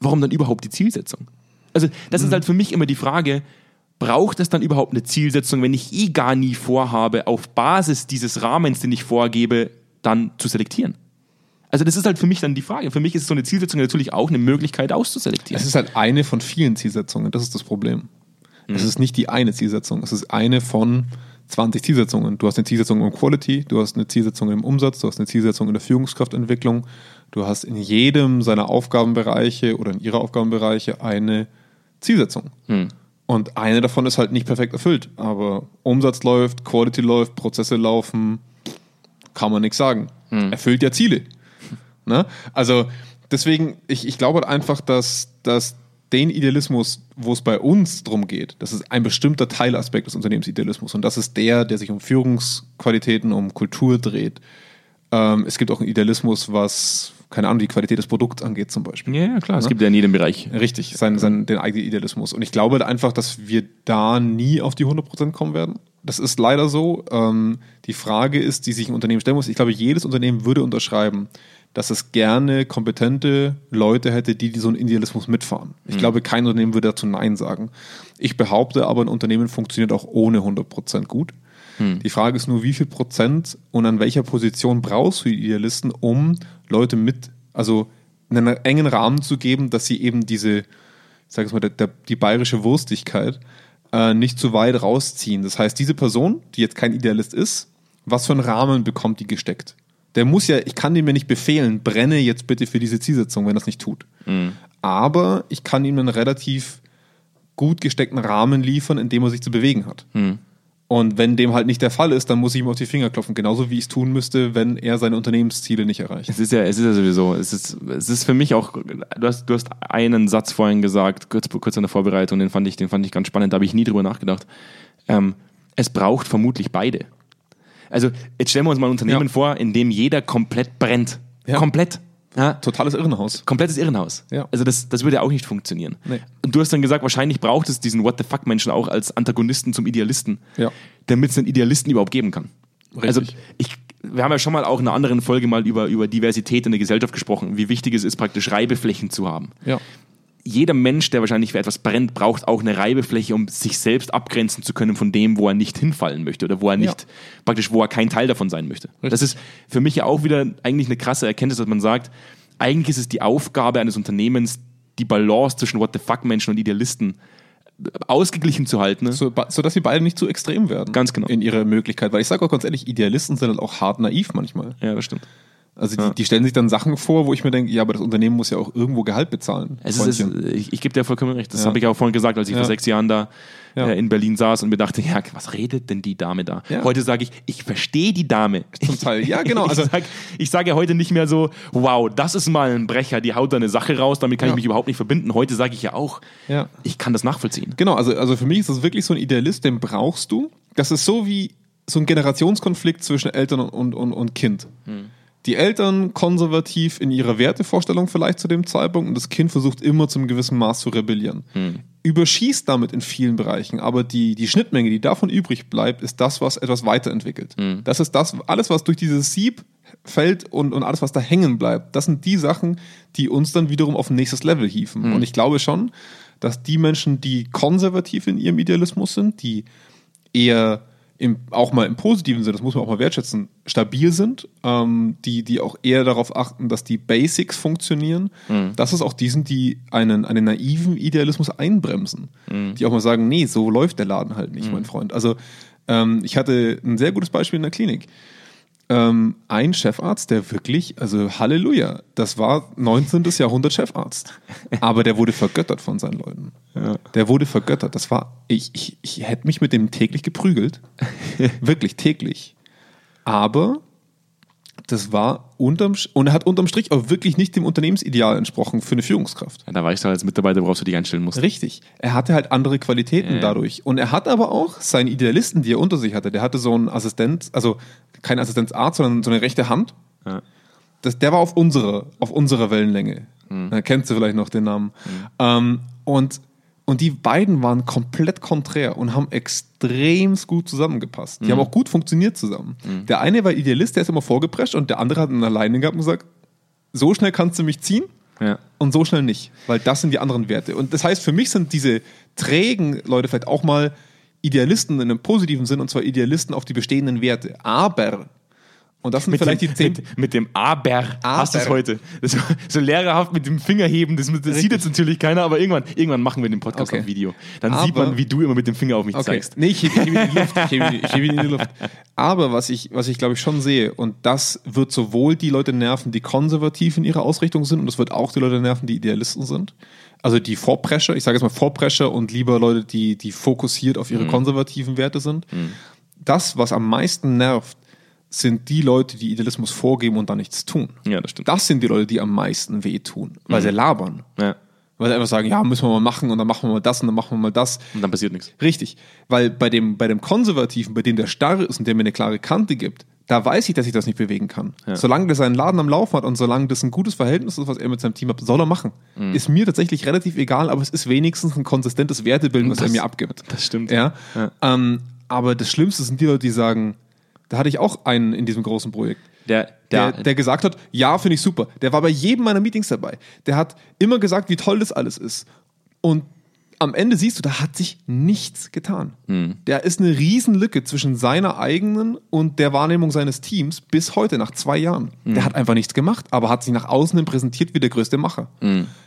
warum dann überhaupt die Zielsetzung? Also, das ist halt für mich immer die Frage, braucht es dann überhaupt eine Zielsetzung, wenn ich eh gar nie vorhabe, auf Basis dieses Rahmens, den ich vorgebe, dann zu selektieren? Also, das ist halt für mich dann die Frage. Für mich ist so eine Zielsetzung natürlich auch eine Möglichkeit auszuselektieren. Es ist halt eine von vielen Zielsetzungen, das ist das Problem. Es Mhm. ist nicht die eine Zielsetzung, es ist eine von 20 Zielsetzungen. Du hast eine Zielsetzung im Quality, du hast eine Zielsetzung im Umsatz, du hast eine Zielsetzung in der Führungskraftentwicklung, du hast in jedem seiner Aufgabenbereiche oder in ihrer Aufgabenbereiche eine Zielsetzung. Hm. Und eine davon ist halt nicht perfekt erfüllt, aber Umsatz läuft, Quality läuft, Prozesse laufen, kann man nichts sagen. Hm. Erfüllt ja Ziele. [LAUGHS] Ne? Also deswegen, ich, ich glaube halt einfach, dass, dass den Idealismus, wo es bei uns drum geht, das ist ein bestimmter Teilaspekt des Unternehmensidealismus und das ist der, der sich um Führungsqualitäten, um Kultur dreht. Ähm, es gibt auch einen Idealismus, was, keine Ahnung, die Qualität des Produkts angeht zum Beispiel. ja, ja, klar, es gibt ja in jedem Bereich. Richtig, sein, sein, den eigenen Idealismus. Und ich glaube halt einfach, dass wir da nie auf die 100% kommen werden. Das ist leider so. Ähm, die Frage ist, die sich ein Unternehmen stellen muss. Ich glaube, jedes Unternehmen würde unterschreiben, dass es gerne kompetente Leute hätte, die, die so einen Idealismus mitfahren. Ich glaube, kein Unternehmen würde dazu Nein sagen. Ich behaupte aber, ein Unternehmen funktioniert auch ohne 100% gut. Die Frage ist nur, wie viel Prozent und an welcher Position brauchst du Idealisten, um Leute mit, also einen engen Rahmen zu geben, dass sie eben diese, ich sage es mal, der, der, die bayerische Wurstigkeit äh, nicht zu weit rausziehen. Das heißt, diese Person, die jetzt kein Idealist ist, was für einen Rahmen bekommt die gesteckt? Der muss ja, ich kann dem ja nicht befehlen, brenne jetzt bitte für diese Zielsetzung, wenn das nicht tut. Aber ich kann ihm einen relativ gut gesteckten Rahmen liefern, in dem er sich zu bewegen hat. Und wenn dem halt nicht der Fall ist, dann muss ich ihm auf die Finger klopfen, genauso wie ich es tun müsste, wenn er seine Unternehmensziele nicht erreicht. Es ist ja, es ist ja sowieso, es ist, es ist für mich auch, du hast, du hast einen Satz vorhin gesagt, kurz, kurz in der Vorbereitung, den fand ich, den fand ich ganz spannend, da habe ich nie drüber nachgedacht. Ähm, es braucht vermutlich beide. Also, jetzt stellen wir uns mal ein Unternehmen Ja. vor, in dem jeder komplett brennt. Ja. Komplett. Ja? Totales Irrenhaus. Komplettes Irrenhaus. Ja. Also das, das würde ja auch nicht funktionieren. Nee. Und du hast dann gesagt, wahrscheinlich braucht es diesen What the fuck Menschen auch als Antagonisten zum Idealisten, Ja. damit es einen Idealisten überhaupt geben kann. Richtig. Also ich, wir haben ja schon mal auch in einer anderen Folge mal über, über Diversität in der Gesellschaft gesprochen, wie wichtig es ist, praktisch Reibeflächen zu haben. Ja. Jeder Mensch, der wahrscheinlich für etwas brennt, braucht auch eine Reibefläche, um sich selbst abgrenzen zu können von dem, wo er nicht hinfallen möchte oder wo er nicht, praktisch, wo er kein Teil davon sein möchte. Das ist für mich ja auch wieder eigentlich eine krasse Erkenntnis, dass man sagt, eigentlich ist es die Aufgabe eines Unternehmens, die Balance zwischen What the fuck Menschen und Idealisten ausgeglichen zu halten. Ne? So, sodass sie beide nicht zu extrem werden. Ganz genau. In ihrer Möglichkeit. Weil ich sage auch ganz ehrlich, Idealisten sind halt auch hart naiv manchmal. Ja, das stimmt. Also die, die stellen sich dann Sachen vor, wo ich mir denke, ja, aber das Unternehmen muss ja auch irgendwo Gehalt bezahlen. Es ist, ich, ich gebe dir vollkommen recht. Das Ja. habe ich auch vorhin gesagt, als ich Ja. vor sechs Jahren da Ja. äh, in Berlin saß und mir dachte, ja, was redet denn die Dame da? Ja. Heute sage ich, ich verstehe die Dame. Zum Teil. Ja, genau. [LAUGHS] Also- ich sage sag ja heute nicht mehr so, wow, das ist mal ein Brecher, die haut da eine Sache raus, damit kann Ja. ich mich überhaupt nicht verbinden. Heute sage ich ja auch, Ja. ich kann das nachvollziehen. Genau, also, also für mich ist das wirklich so ein Idealist, den brauchst du. Das ist so wie so ein Generationskonflikt zwischen Eltern und, und, und Kind. Die Eltern konservativ in ihrer Wertevorstellung vielleicht zu dem Zeitpunkt und das Kind versucht immer zum gewissen Maß zu rebellieren. Überschießt damit in vielen Bereichen, aber die, die Schnittmenge, die davon übrig bleibt, ist das, was etwas weiterentwickelt. Das ist das, alles, was durch dieses Sieb fällt und, und alles, was da hängen bleibt, das sind die Sachen, die uns dann wiederum auf ein nächstes Level hieven. Und ich glaube schon, dass die Menschen, die konservativ in ihrem Idealismus sind, die eher im, auch mal im positiven Sinne, das muss man auch mal wertschätzen, stabil sind, ähm, die, die auch eher darauf achten, dass die Basics funktionieren, dass es auch die sind, die einen, einen naiven Idealismus einbremsen. Die auch mal sagen, nee, so läuft der Laden halt nicht, mein Freund. Also ähm, ich hatte ein sehr gutes Beispiel in der Klinik ähm, ein Chefarzt, der wirklich, also Halleluja, das war 19. Jahrhundert Chefarzt. Aber der wurde vergöttert von seinen Leuten. Der wurde vergöttert. Das war, ich, ich, ich hätte mich mit dem täglich geprügelt. [LAUGHS] wirklich täglich. Aber das war unterm, und er hat unterm Strich auch wirklich nicht dem Unternehmensideal entsprochen für eine Führungskraft. Ja, da weißt du als Mitarbeiter, worauf du dich einstellen musst. Richtig. Er hatte halt andere Qualitäten Ja. dadurch. Und er hat aber auch seinen Idealisten, die er unter sich hatte, der hatte so einen Assistent, also kein Assistenzarzt, sondern so eine rechte Hand. Ja. Das, der war auf unserer, auf unserer Wellenlänge. Da kennst du vielleicht noch den Namen. Ähm, und, und die beiden waren komplett konträr und haben extrem gut zusammengepasst. Die haben auch gut funktioniert zusammen. Der eine war Idealist, der ist immer vorgeprescht und der andere hat einen alleine gehabt und gesagt, so schnell kannst du mich ziehen Ja. und so schnell nicht, weil das sind die anderen Werte. Und das heißt, für mich sind diese trägen Leute vielleicht auch mal Idealisten in einem positiven Sinn, und zwar Idealisten auf die bestehenden Werte. Aber, und das sind Mit, vielleicht dem, die zehn. mit, mit dem Aber, hast du es Aber. heute. Das, so- lehrerhaft mit dem Finger heben, das, das sieht jetzt natürlich keiner, aber irgendwann, irgendwann machen wir den Podcast Okay. auf Video. Dann Aber- sieht man, wie du immer mit dem Finger auf mich Okay. zeigst. Nee, ich hebe ihn in die Luft. Ich hebe ich hebe in die Luft. [LAUGHS] Aber was ich, was ich glaube ich schon sehe, und das wird sowohl die Leute nerven, die konservativ in ihrer Ausrichtung sind, und das wird auch die Leute nerven, die Idealisten sind. Also die Vorprescher, ich sage jetzt mal Vorprescher und lieber Leute, die, die fokussiert auf ihre konservativen Werte sind. Das, was am meisten nervt, sind die Leute, die Idealismus vorgeben und dann nichts tun. Ja, das stimmt. Das sind die Leute, die am meisten wehtun, weil sie labern. Ja. Weil sie einfach sagen, ja, müssen wir mal machen und dann machen wir mal das und dann machen wir mal das. Und dann passiert nichts. Richtig, weil bei dem, bei dem Konservativen, bei dem der starr ist und der mir eine klare Kante gibt, da weiß ich, dass ich das nicht bewegen kann. Solange der seinen Laden am Laufen hat und solange das ein gutes Verhältnis ist, was er mit seinem Team hat, soll er machen. Ist mir tatsächlich relativ egal, aber es ist wenigstens ein konsistentes Wertebild, was er mir abgibt. das stimmt. Ja. Ja. Ähm, aber das Schlimmste sind die Leute, die sagen, da hatte ich auch einen in diesem großen Projekt. Der, Der, der, der gesagt hat, ja, finde ich super. Der war bei jedem meiner Meetings dabei. Der hat immer gesagt, wie toll das alles ist. Und am Ende siehst du, da hat sich nichts getan. Hm. Da ist eine Riesenlücke zwischen seiner eigenen und der Wahrnehmung seines Teams bis heute, nach zwei Jahren. Hm. Der hat einfach nichts gemacht, aber hat sich nach außen hin präsentiert wie der größte Macher.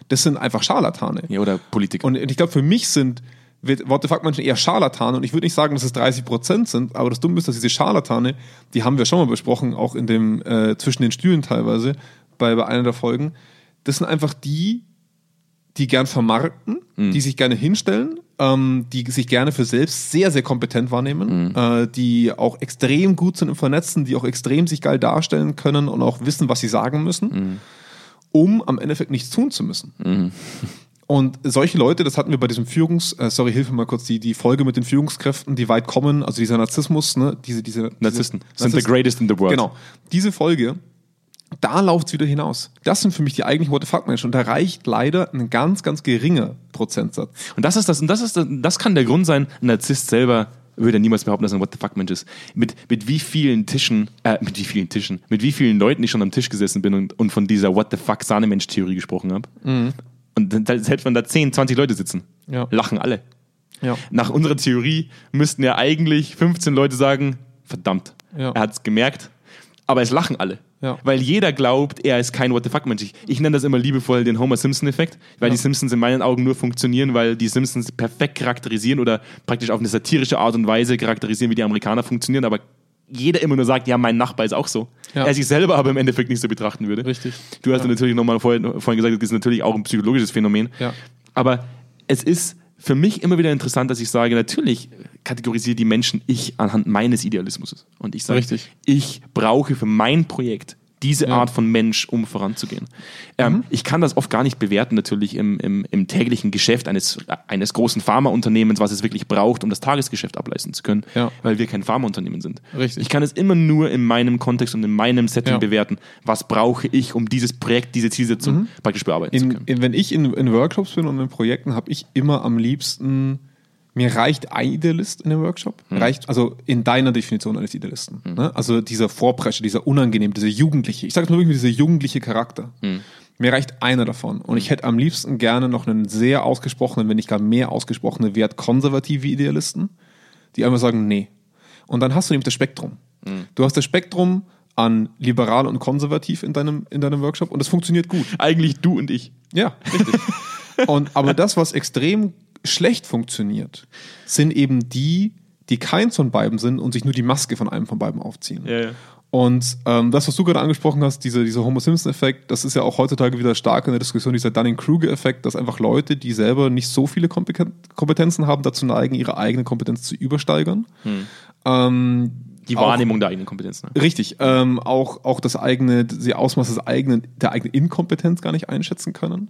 Das sind einfach Scharlatane. Ja, oder Politik. Und ich glaube, für mich sind What the fuck Menschen eher Scharlatane und ich würde nicht sagen, dass es 30 Prozent sind, aber das Dumme ist, dass diese Scharlatane, die haben wir schon mal besprochen, auch in dem äh, zwischen den Stühlen teilweise bei, bei einer der Folgen. Das sind einfach die, die gern vermarkten, die sich gerne hinstellen, ähm, die sich gerne für selbst sehr, sehr kompetent wahrnehmen, äh, die auch extrem gut sind im Vernetzen, die auch extrem sich geil darstellen können und auch wissen, was sie sagen müssen, um am Endeffekt nichts tun zu müssen. Und solche Leute, das hatten wir bei diesem Führungs, äh, sorry, hilf mir mal kurz, die, die Folge mit den Führungskräften, die weit kommen, also dieser Narzissmus, ne, diese, diese Narzissten diese, sind the greatest in the world. Genau. Diese Folge, da läuft es wieder hinaus. Das sind für mich die eigentlichen What the fuck Menschen und da reicht leider ein ganz, ganz geringer Prozentsatz. Und das ist das, und das ist das, das kann der Grund sein, ein Narzisst selber würde niemals behaupten, dass er ein What the fuck Mensch ist. Mit, mit wie vielen Tischen, äh, mit wie vielen Tischen, mit wie vielen Leuten ich schon am Tisch gesessen bin und, und von dieser What the fuck Sahnemensch-Theorie gesprochen habe. Und dann, da- selbst wenn da 10, 20 Leute sitzen, Ja. lachen alle. Ja. Nach unserer Theorie müssten ja eigentlich 15 Leute sagen, verdammt, Ja. er hat es gemerkt, aber es lachen alle. Ja. Weil jeder glaubt, er ist kein What the fuck-Mensch. Ich, ich nenne das immer liebevoll den Homer Simpson-Effekt, weil Ja. die Simpsons in meinen Augen nur funktionieren, weil die Simpsons perfekt charakterisieren oder praktisch auf eine satirische Art und Weise charakterisieren, wie die Amerikaner funktionieren, aber jeder immer nur sagt, ja, mein Nachbar ist auch so. Ja. Er sich selber aber im Endeffekt nicht so betrachten würde. Richtig. Du hast ja. natürlich nochmal vorhin, vorhin gesagt, das ist natürlich auch ein psychologisches Phänomen. Ja. Aber es ist für mich immer wieder interessant, dass ich sage, natürlich kategorisiere die Menschen ich anhand meines Idealismus. Und ich sage, Richtig. ich brauche für mein Projekt diese Ja. Art von Mensch, um voranzugehen. Ähm, ich kann das oft gar nicht bewerten, natürlich im, im, im täglichen Geschäft eines, eines großen Pharmaunternehmens, was es wirklich braucht, um das Tagesgeschäft ableisten zu können, Ja. weil wir kein Pharmaunternehmen sind. Richtig. Ich kann es immer nur in meinem Kontext und in meinem Setting Ja. bewerten, was brauche ich, um dieses Projekt, diese Zielsetzung praktisch bearbeiten zu In, können. in, wenn ich in, in Workshops bin und in Projekten, habe ich immer am liebsten, mir reicht ein Idealist in dem Workshop. Reicht, also in deiner Definition eines Idealisten. Ne? Also dieser Vorprescher, dieser unangenehm, dieser Jugendliche. Ich sage es mal wirklich, dieser jugendliche Charakter. Mir reicht einer davon. Und ich hätte am liebsten gerne noch einen sehr ausgesprochenen, wenn nicht gar mehr ausgesprochene Wert konservative Idealisten, die einfach sagen, nee. Und dann hast du nämlich das Spektrum. Du hast das Spektrum an liberal und konservativ in deinem, in deinem Workshop und das funktioniert gut. Eigentlich du und ich. Ja, richtig. [LAUGHS] Und, aber das, was extrem schlecht funktioniert, sind eben die, die keins von beiden sind und sich nur die Maske von einem von beiden aufziehen. Ja, ja. Und ähm, das, was du gerade angesprochen hast, diese, dieser Homo Simpson-Effekt, das ist ja auch heutzutage wieder stark in der Diskussion, dieser Dunning-Kruger-Effekt, dass einfach Leute, die selber nicht so viele Kompeten- Kompetenzen haben, dazu neigen, ihre eigene Kompetenz zu übersteigern. Ähm, Die auch- Wahrnehmung der eigenen Kompetenz. Ne? Richtig, ähm, auch, auch das eigene, die Ausmaß des eigenen, der eigenen Inkompetenz gar nicht einschätzen können.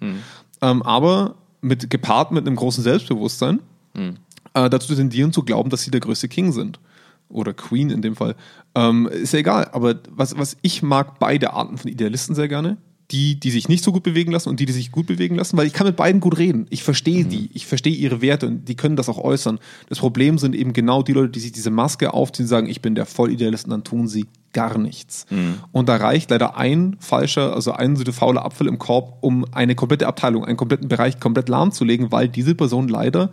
Ähm, aber mit, gepaart mit einem großen Selbstbewusstsein äh, dazu tendieren zu glauben, dass sie der größte King sind. Oder Queen in dem Fall. Ähm, ist ja egal, aber was, was ich mag beide Arten von Idealisten sehr gerne. Die, die sich nicht so gut bewegen lassen und die, die sich gut bewegen lassen, weil ich kann mit beiden gut reden. Ich verstehe die, ich verstehe ihre Werte und die können das auch äußern. Das Problem sind eben genau die Leute, die sich diese Maske aufziehen und sagen, ich bin der Vollidealist und dann tun sie gar nichts. Und da reicht leider ein falscher, also ein so fauler Apfel im Korb, um eine komplette Abteilung, einen kompletten Bereich komplett lahmzulegen, weil diese Person leider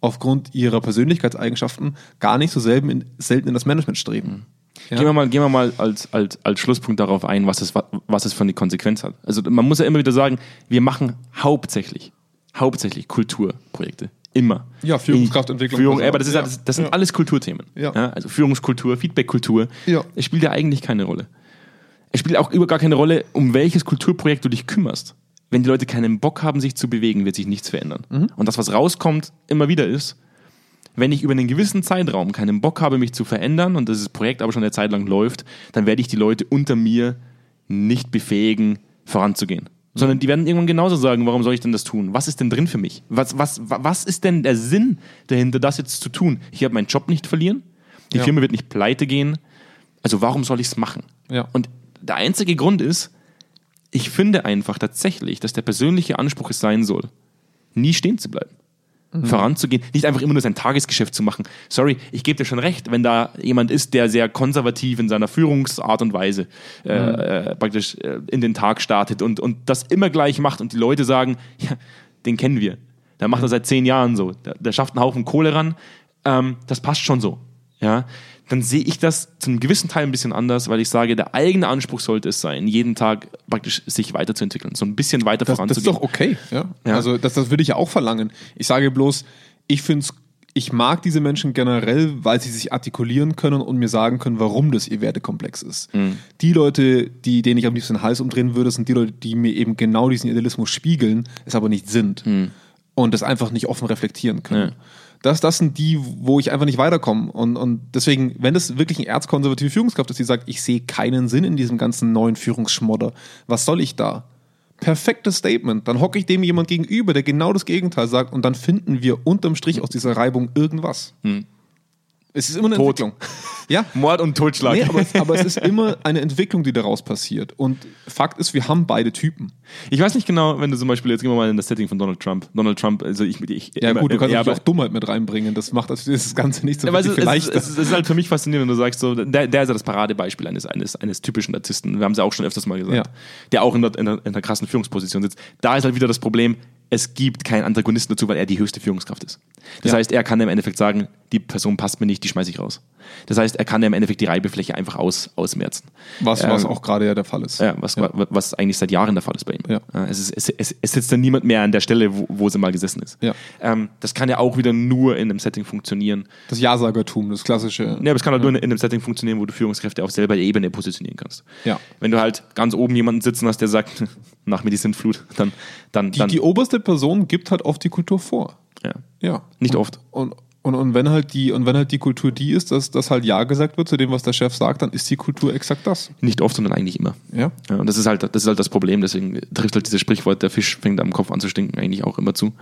aufgrund ihrer Persönlichkeitseigenschaften gar nicht so selten in, selten in das Management streben. Ja. Gehen wir mal, gehen wir mal als, als, als Schlusspunkt darauf ein, was es, was es für eine Konsequenz hat. Also man muss ja immer wieder sagen, wir machen hauptsächlich, hauptsächlich Kulturprojekte. Immer. Ja, Führungskraftentwicklung. Führung, aber das, ist, ja. alles- das sind Ja. alles Kulturthemen. Ja. also Führungskultur, Feedbackkultur. Ja. Es spielt ja eigentlich keine Rolle. Es spielt auch über gar keine Rolle, um welches Kulturprojekt du dich kümmerst. Wenn die Leute keinen Bock haben, sich zu bewegen, wird sich nichts verändern. Mhm. Und das, was rauskommt, immer wieder ist, wenn ich über einen gewissen Zeitraum keinen Bock habe, mich zu verändern und dieses Projekt aber schon eine Zeit lang läuft, dann werde ich die Leute unter mir nicht befähigen, voranzugehen. Sondern die werden irgendwann genauso sagen, warum soll ich denn das tun? Was ist denn drin für mich? Was, was, wa- was ist denn der Sinn dahinter, das jetzt zu tun? Ich habe meinen Job nicht verlieren, die Ja. Firma wird nicht pleite gehen, also warum soll ich es machen? Ja. Und der einzige Grund ist, ich finde einfach tatsächlich, dass der persönliche Anspruch es sein soll, nie stehen zu bleiben. Voranzugehen, nicht einfach immer nur sein Tagesgeschäft zu machen. Sorry, ich gebe dir schon recht, wenn da jemand ist, der sehr konservativ in seiner Führungsart und Weise äh, äh, praktisch äh, in den Tag startet und, und das immer gleich macht und die Leute sagen, [LAUGHS] ja, den kennen wir. Der macht das seit zehn Jahren so. Der, der schafft einen Haufen Kohle ran. Ähm, das passt schon so. Ja, dann sehe ich das zu einem gewissen Teil ein bisschen anders, weil ich sage, der eigene Anspruch sollte es sein, jeden Tag praktisch sich weiterzuentwickeln, so ein bisschen weiter Das, das ist voranzugehen. doch okay. Ja? Ja. Also das, das würde ich ja auch verlangen. Ich sage bloß, ich finde ich mag diese Menschen generell, weil sie sich artikulieren können und mir sagen können, warum das ihr Wertekomplex ist. Die Leute, die, denen ich am liebsten den Hals umdrehen würde, sind die Leute, die mir eben genau diesen Idealismus spiegeln, es aber nicht sind. Und das einfach nicht offen reflektieren können. Ja. Das, das sind die, wo ich einfach nicht weiterkomme. Und, und deswegen, wenn das wirklich eine erzkonservative Führungskraft ist, die sagt, ich sehe keinen Sinn in diesem ganzen neuen Führungsschmodder, was soll ich da? Perfektes Statement. Dann hocke ich dem jemand gegenüber, der genau das Gegenteil sagt und dann finden wir unterm Strich aus dieser Reibung irgendwas. Es ist immer eine Tod. Entwicklung. Ja, Mord und Totschlag. nee, aber, aber es ist [LAUGHS] immer eine Entwicklung, die daraus passiert. Und Fakt ist, wir haben beide Typen. Ich weiß nicht genau, wenn du zum Beispiel, jetzt gehen wir mal in das Setting von Donald Trump. Donald Trump, also ich, ich Ja, gut, du kannst ja, auch Dummheit mit reinbringen. Das macht das, das Ganze nicht so Ja, es, leichter. es, es ist halt für mich faszinierend, wenn du sagst, so, der, der ist ja das Paradebeispiel eines, eines, eines typischen Narzissten. Wir haben es ja auch schon öfters mal gesagt. Ja. Der auch in der, in, der, in der krassen Führungsposition sitzt. Da ist halt wieder das Problem, es gibt keinen Antagonisten dazu, weil er die höchste Führungskraft ist. Das Ja. heißt, er kann im Endeffekt sagen, die Person passt mir nicht, die schmeiße ich raus. Das heißt, er kann ja im Endeffekt die Reibefläche einfach aus, ausmerzen. Was, was Ähm, auch gerade ja der Fall ist. Ja, was, was eigentlich seit Jahren der Fall ist bei ihm. Ja. Es, ist, es, es, es sitzt dann niemand mehr an der Stelle, wo, wo sie mal gesessen ist. Ja. Ähm, das kann ja auch wieder nur in einem Setting funktionieren. Das Ja-Sagertum, das klassische. Ja, aber es kann halt nur in, in einem Setting funktionieren, wo du Führungskräfte auf selber Ebene positionieren kannst. Ja. Wenn du halt ganz oben jemanden sitzen hast, der sagt, [LAUGHS] nach mir die Sintflut, dann, dann, Die, dann die oberste Person gibt halt oft die Kultur vor. ja. Ja. Nicht und, oft. Und, und, und wenn halt die, und wenn halt die Kultur die ist, dass, dass halt Ja gesagt wird zu dem, was der Chef sagt, dann ist die Kultur exakt das. nicht oft, sondern eigentlich immer. Ja. Ja, und das ist halt das ist halt das Problem. Deswegen trifft halt dieses Sprichwort, der Fisch fängt am Kopf an zu stinken, eigentlich auch immer zu.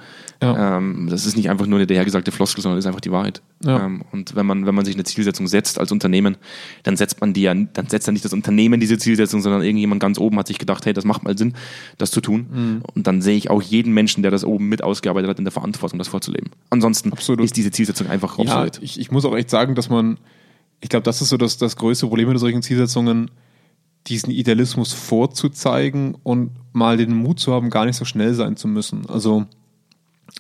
Ja. Ähm, das ist nicht einfach nur eine dahergesagte Floskel, sondern das ist einfach die Wahrheit. Ja. Ähm, und wenn man, wenn man sich eine Zielsetzung setzt als Unternehmen, dann setzt man die ja, dann setzt ja nicht das Unternehmen diese Zielsetzung, sondern irgendjemand ganz oben hat sich gedacht, hey, das macht mal Sinn, das zu tun. Mhm. Und dann sehe ich auch jeden Menschen, der das oben mit ausgearbeitet hat, in der Verantwortung, das vorzuleben. Ansonsten Absolut. ist diese Zielsetzung einfach Ja, obsolet. ich, ich muss auch echt sagen, dass man, ich glaube, das ist so das, das größte Problem mit solchen Zielsetzungen, diesen Idealismus vorzuzeigen und mal den Mut zu haben, gar nicht so schnell sein zu müssen. Also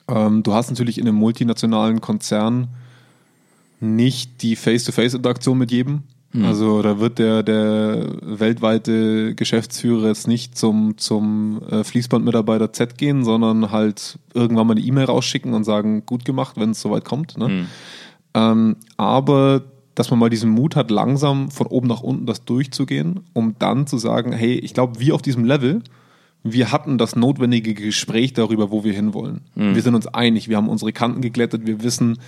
ähm, du hast natürlich in einem multinationalen Konzern nicht die Face-to-Face-Interaktion mit jedem. Also da wird der, der weltweite Geschäftsführer jetzt nicht zum, zum äh, Fließbandmitarbeiter Z gehen, sondern halt irgendwann mal eine E-Mail rausschicken und sagen, gut gemacht, wenn es soweit kommt. Ne? Ähm, aber dass man mal diesen Mut hat, langsam von oben nach unten das durchzugehen, um dann zu sagen, hey, ich glaube, wir auf diesem Level, wir hatten das notwendige Gespräch darüber, wo wir hinwollen. Wir sind uns einig, wir haben unsere Kanten geglättet, wir wissen,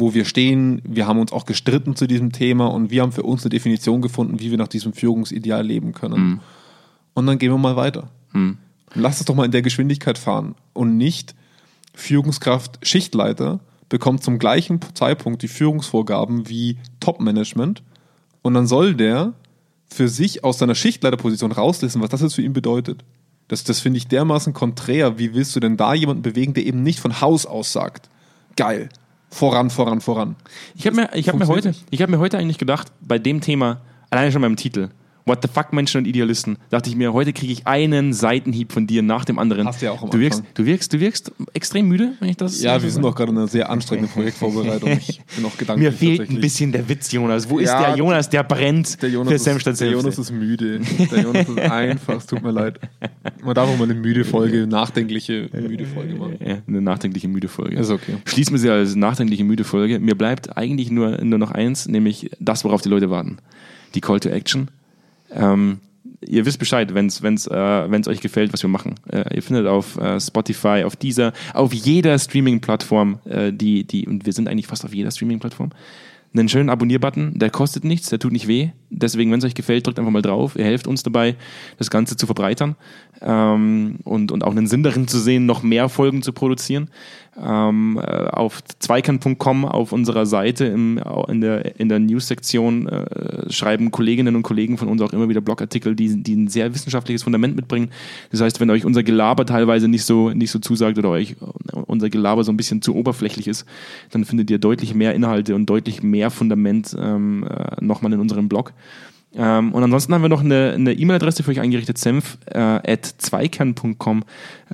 wo wir stehen, wir haben uns auch gestritten zu diesem Thema und wir haben für uns eine Definition gefunden, wie wir nach diesem Führungsideal leben können. Und dann gehen wir mal weiter. Lass es doch mal in der Geschwindigkeit fahren und nicht Führungskraft Schichtleiter bekommt zum gleichen Zeitpunkt die Führungsvorgaben wie Top-Management und dann soll der für sich aus seiner Schichtleiterposition rauslisten, was das jetzt für ihn bedeutet. Das, das finde ich dermaßen konträr. Wie willst du denn da jemanden bewegen, der eben nicht von Haus aus sagt, geil, voran, voran, voran. Ich habe mir, ich hab mir, heute, ich hab mir heute eigentlich gedacht, bei dem Thema, alleine schon beim Titel, What the fuck Menschen und Idealisten, dachte ich mir, heute kriege ich einen Seitenhieb von dir nach dem anderen. Hast du ja auch am du wirkst, Anfang. du wirkst, du wirkst extrem müde, wenn ich das. Ja, wir sind doch gerade in einer sehr anstrengenden Projektvorbereitung. Ich [LAUGHS] bin auch gedanklich Mir fehlt ein bisschen der Witz, Jonas. Wo ist Ja, der Jonas, der brennt Der Jonas, für ist, Senfstadt der? Jonas ist müde. Der Jonas ist [LAUGHS] einfach, es tut mir leid. Man darf auch mal eine müde Folge, [LAUGHS] nachdenkliche müde Folge machen. Ja, eine nachdenkliche müde Folge. Ist okay. Schließen wir sie als nachdenkliche müde Folge. Mir bleibt eigentlich nur, nur noch eins, nämlich das, worauf die Leute warten. Die Call to Action. Ähm, ihr wisst Bescheid, wenn es wenn's, äh, wenn's euch gefällt, was wir machen. Äh, ihr findet auf äh, Spotify, auf dieser, auf jeder Streaming-Plattform, äh, die, die, und wir sind eigentlich fast auf jeder Streaming-Plattform, einen schönen Abonnier-Button, der kostet nichts, der tut nicht weh. Deswegen, wenn es euch gefällt, drückt einfach mal drauf. Ihr helft uns dabei, das Ganze zu verbreitern ähm, und, und auch einen Sinn darin zu sehen, noch mehr Folgen zu produzieren. Ähm, äh, auf zweikern.com auf unserer Seite im, in der, in der News-Sektion äh, schreiben Kolleginnen und Kollegen von uns auch immer wieder Blogartikel, die, die ein sehr wissenschaftliches Fundament mitbringen. Das heißt, wenn euch unser Gelaber teilweise nicht so, nicht so zusagt oder euch unser Gelaber so ein bisschen zu oberflächlich ist, dann findet ihr deutlich mehr Inhalte und deutlich mehr Fundament ähm, äh, nochmal in unserem Blog. Ähm, und ansonsten haben wir noch eine E-Mail-Adresse für euch eingerichtet, senf äh,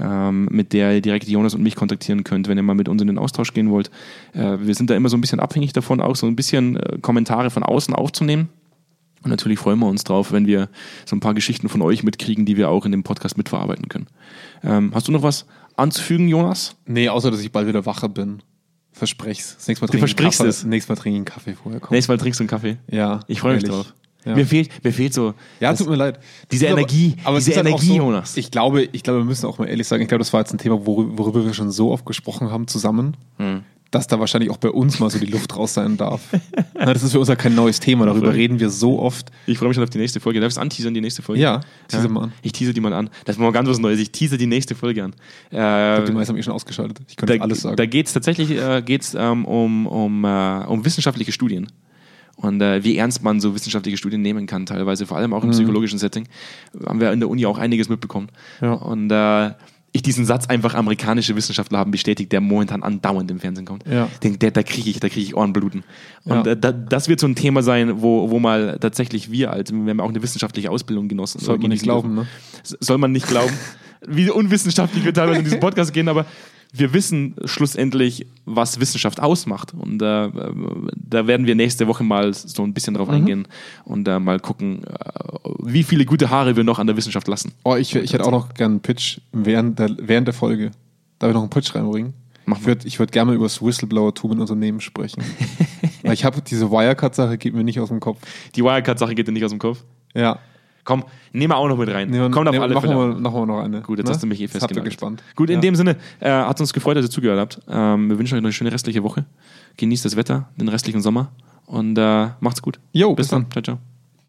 ähm, mit der ihr direkt Jonas und mich kontaktieren könnt, wenn ihr mal mit uns in den Austausch gehen wollt. Äh, wir sind da immer so ein bisschen abhängig davon, auch so ein bisschen äh, Kommentare von außen aufzunehmen. Und natürlich freuen wir uns drauf, wenn wir so ein paar Geschichten von euch mitkriegen, die wir auch in dem Podcast mitverarbeiten können. Ähm, hast du noch was anzufügen, Jonas? Nee, außer dass ich bald wieder wacher bin. Versprech's. Das nächste Mal Du versprichst Kaffee. es. Nächstes Mal trinke ich einen Kaffee vorher. Komm. Nächstes Mal trinkst du einen Kaffee. Ja. Ich freue mich drauf. Ja. Mir, fehlt, mir fehlt so. Ja, tut mir leid. Diese Aber- Energie, aber es diese halt Energie, so, Jonas. Ich glaube, ich glaube, wir müssen auch mal ehrlich sagen, ich glaube, das war jetzt ein Thema, worüber, worüber wir schon so oft gesprochen haben zusammen, Hm. Dass da wahrscheinlich auch bei uns mal so die Luft raus sein darf. Na, das ist für uns ja kein neues Thema, darüber reden wir so oft. Ich freue mich schon auf die nächste Folge. Darf ich es anteasern, die nächste Folge? Ja, teaser mal an. Ich teaser die mal an. Das ist mal ganz was Neues. Ich teaser die nächste Folge an. Äh, Die meisten haben eh schon ausgeschaltet. Ich könnte da alles sagen. da geht es tatsächlich äh, geht's, ähm, um, um, äh, um wissenschaftliche Studien. Und äh, wie ernst man so wissenschaftliche Studien nehmen kann, teilweise, vor allem auch im psychologischen Setting, haben wir in der Uni auch einiges mitbekommen. Ja. Und äh, ich diesen Satz einfach amerikanische Wissenschaftler haben bestätigt, der momentan andauernd im Fernsehen kommt. Ja. Den, der, da kriege ich, da kriege ich Ohrenbluten. Und Ja. äh, da, das wird so ein Thema sein, wo, wo mal tatsächlich wir, als wir haben auch eine wissenschaftliche Ausbildung genossen. Sollte man nicht glauben, ne? Soll man nicht glauben. [LAUGHS] Wie unwissenschaftlich wir teilweise in diesem Podcast gehen, aber wir wissen schlussendlich, was Wissenschaft ausmacht. Und äh, da werden wir nächste Woche mal so ein bisschen drauf eingehen und äh, mal gucken, äh, wie viele gute Haare wir noch an der Wissenschaft lassen. Oh, ich, ich hätte auch noch gerne einen Pitch während der, während der Folge. Darf ich noch einen Pitch reinbringen? Mach Ich würde würd gerne mal über das Whistleblower-Tum in Unternehmen sprechen. [LAUGHS] Weil ich habe diese Wirecard-Sache, geht mir nicht aus dem Kopf. Die Wirecard-Sache geht dir nicht aus dem Kopf. Ja. Komm, nehmen wir auch noch mit rein. Nehmen Kommt auf alle machen Fälle. wir, machen wir noch eine. Gut, jetzt ne? hast du mich eh festgenagelt. gespannt. Gut, in ja. dem Sinne, äh, hat uns gefreut, dass ihr zugehört habt. Ähm, wir wünschen euch noch eine schöne restliche Woche. Genießt das Wetter, den restlichen Sommer und äh, macht's gut. Jo, bis bis dann. Ciao, ciao.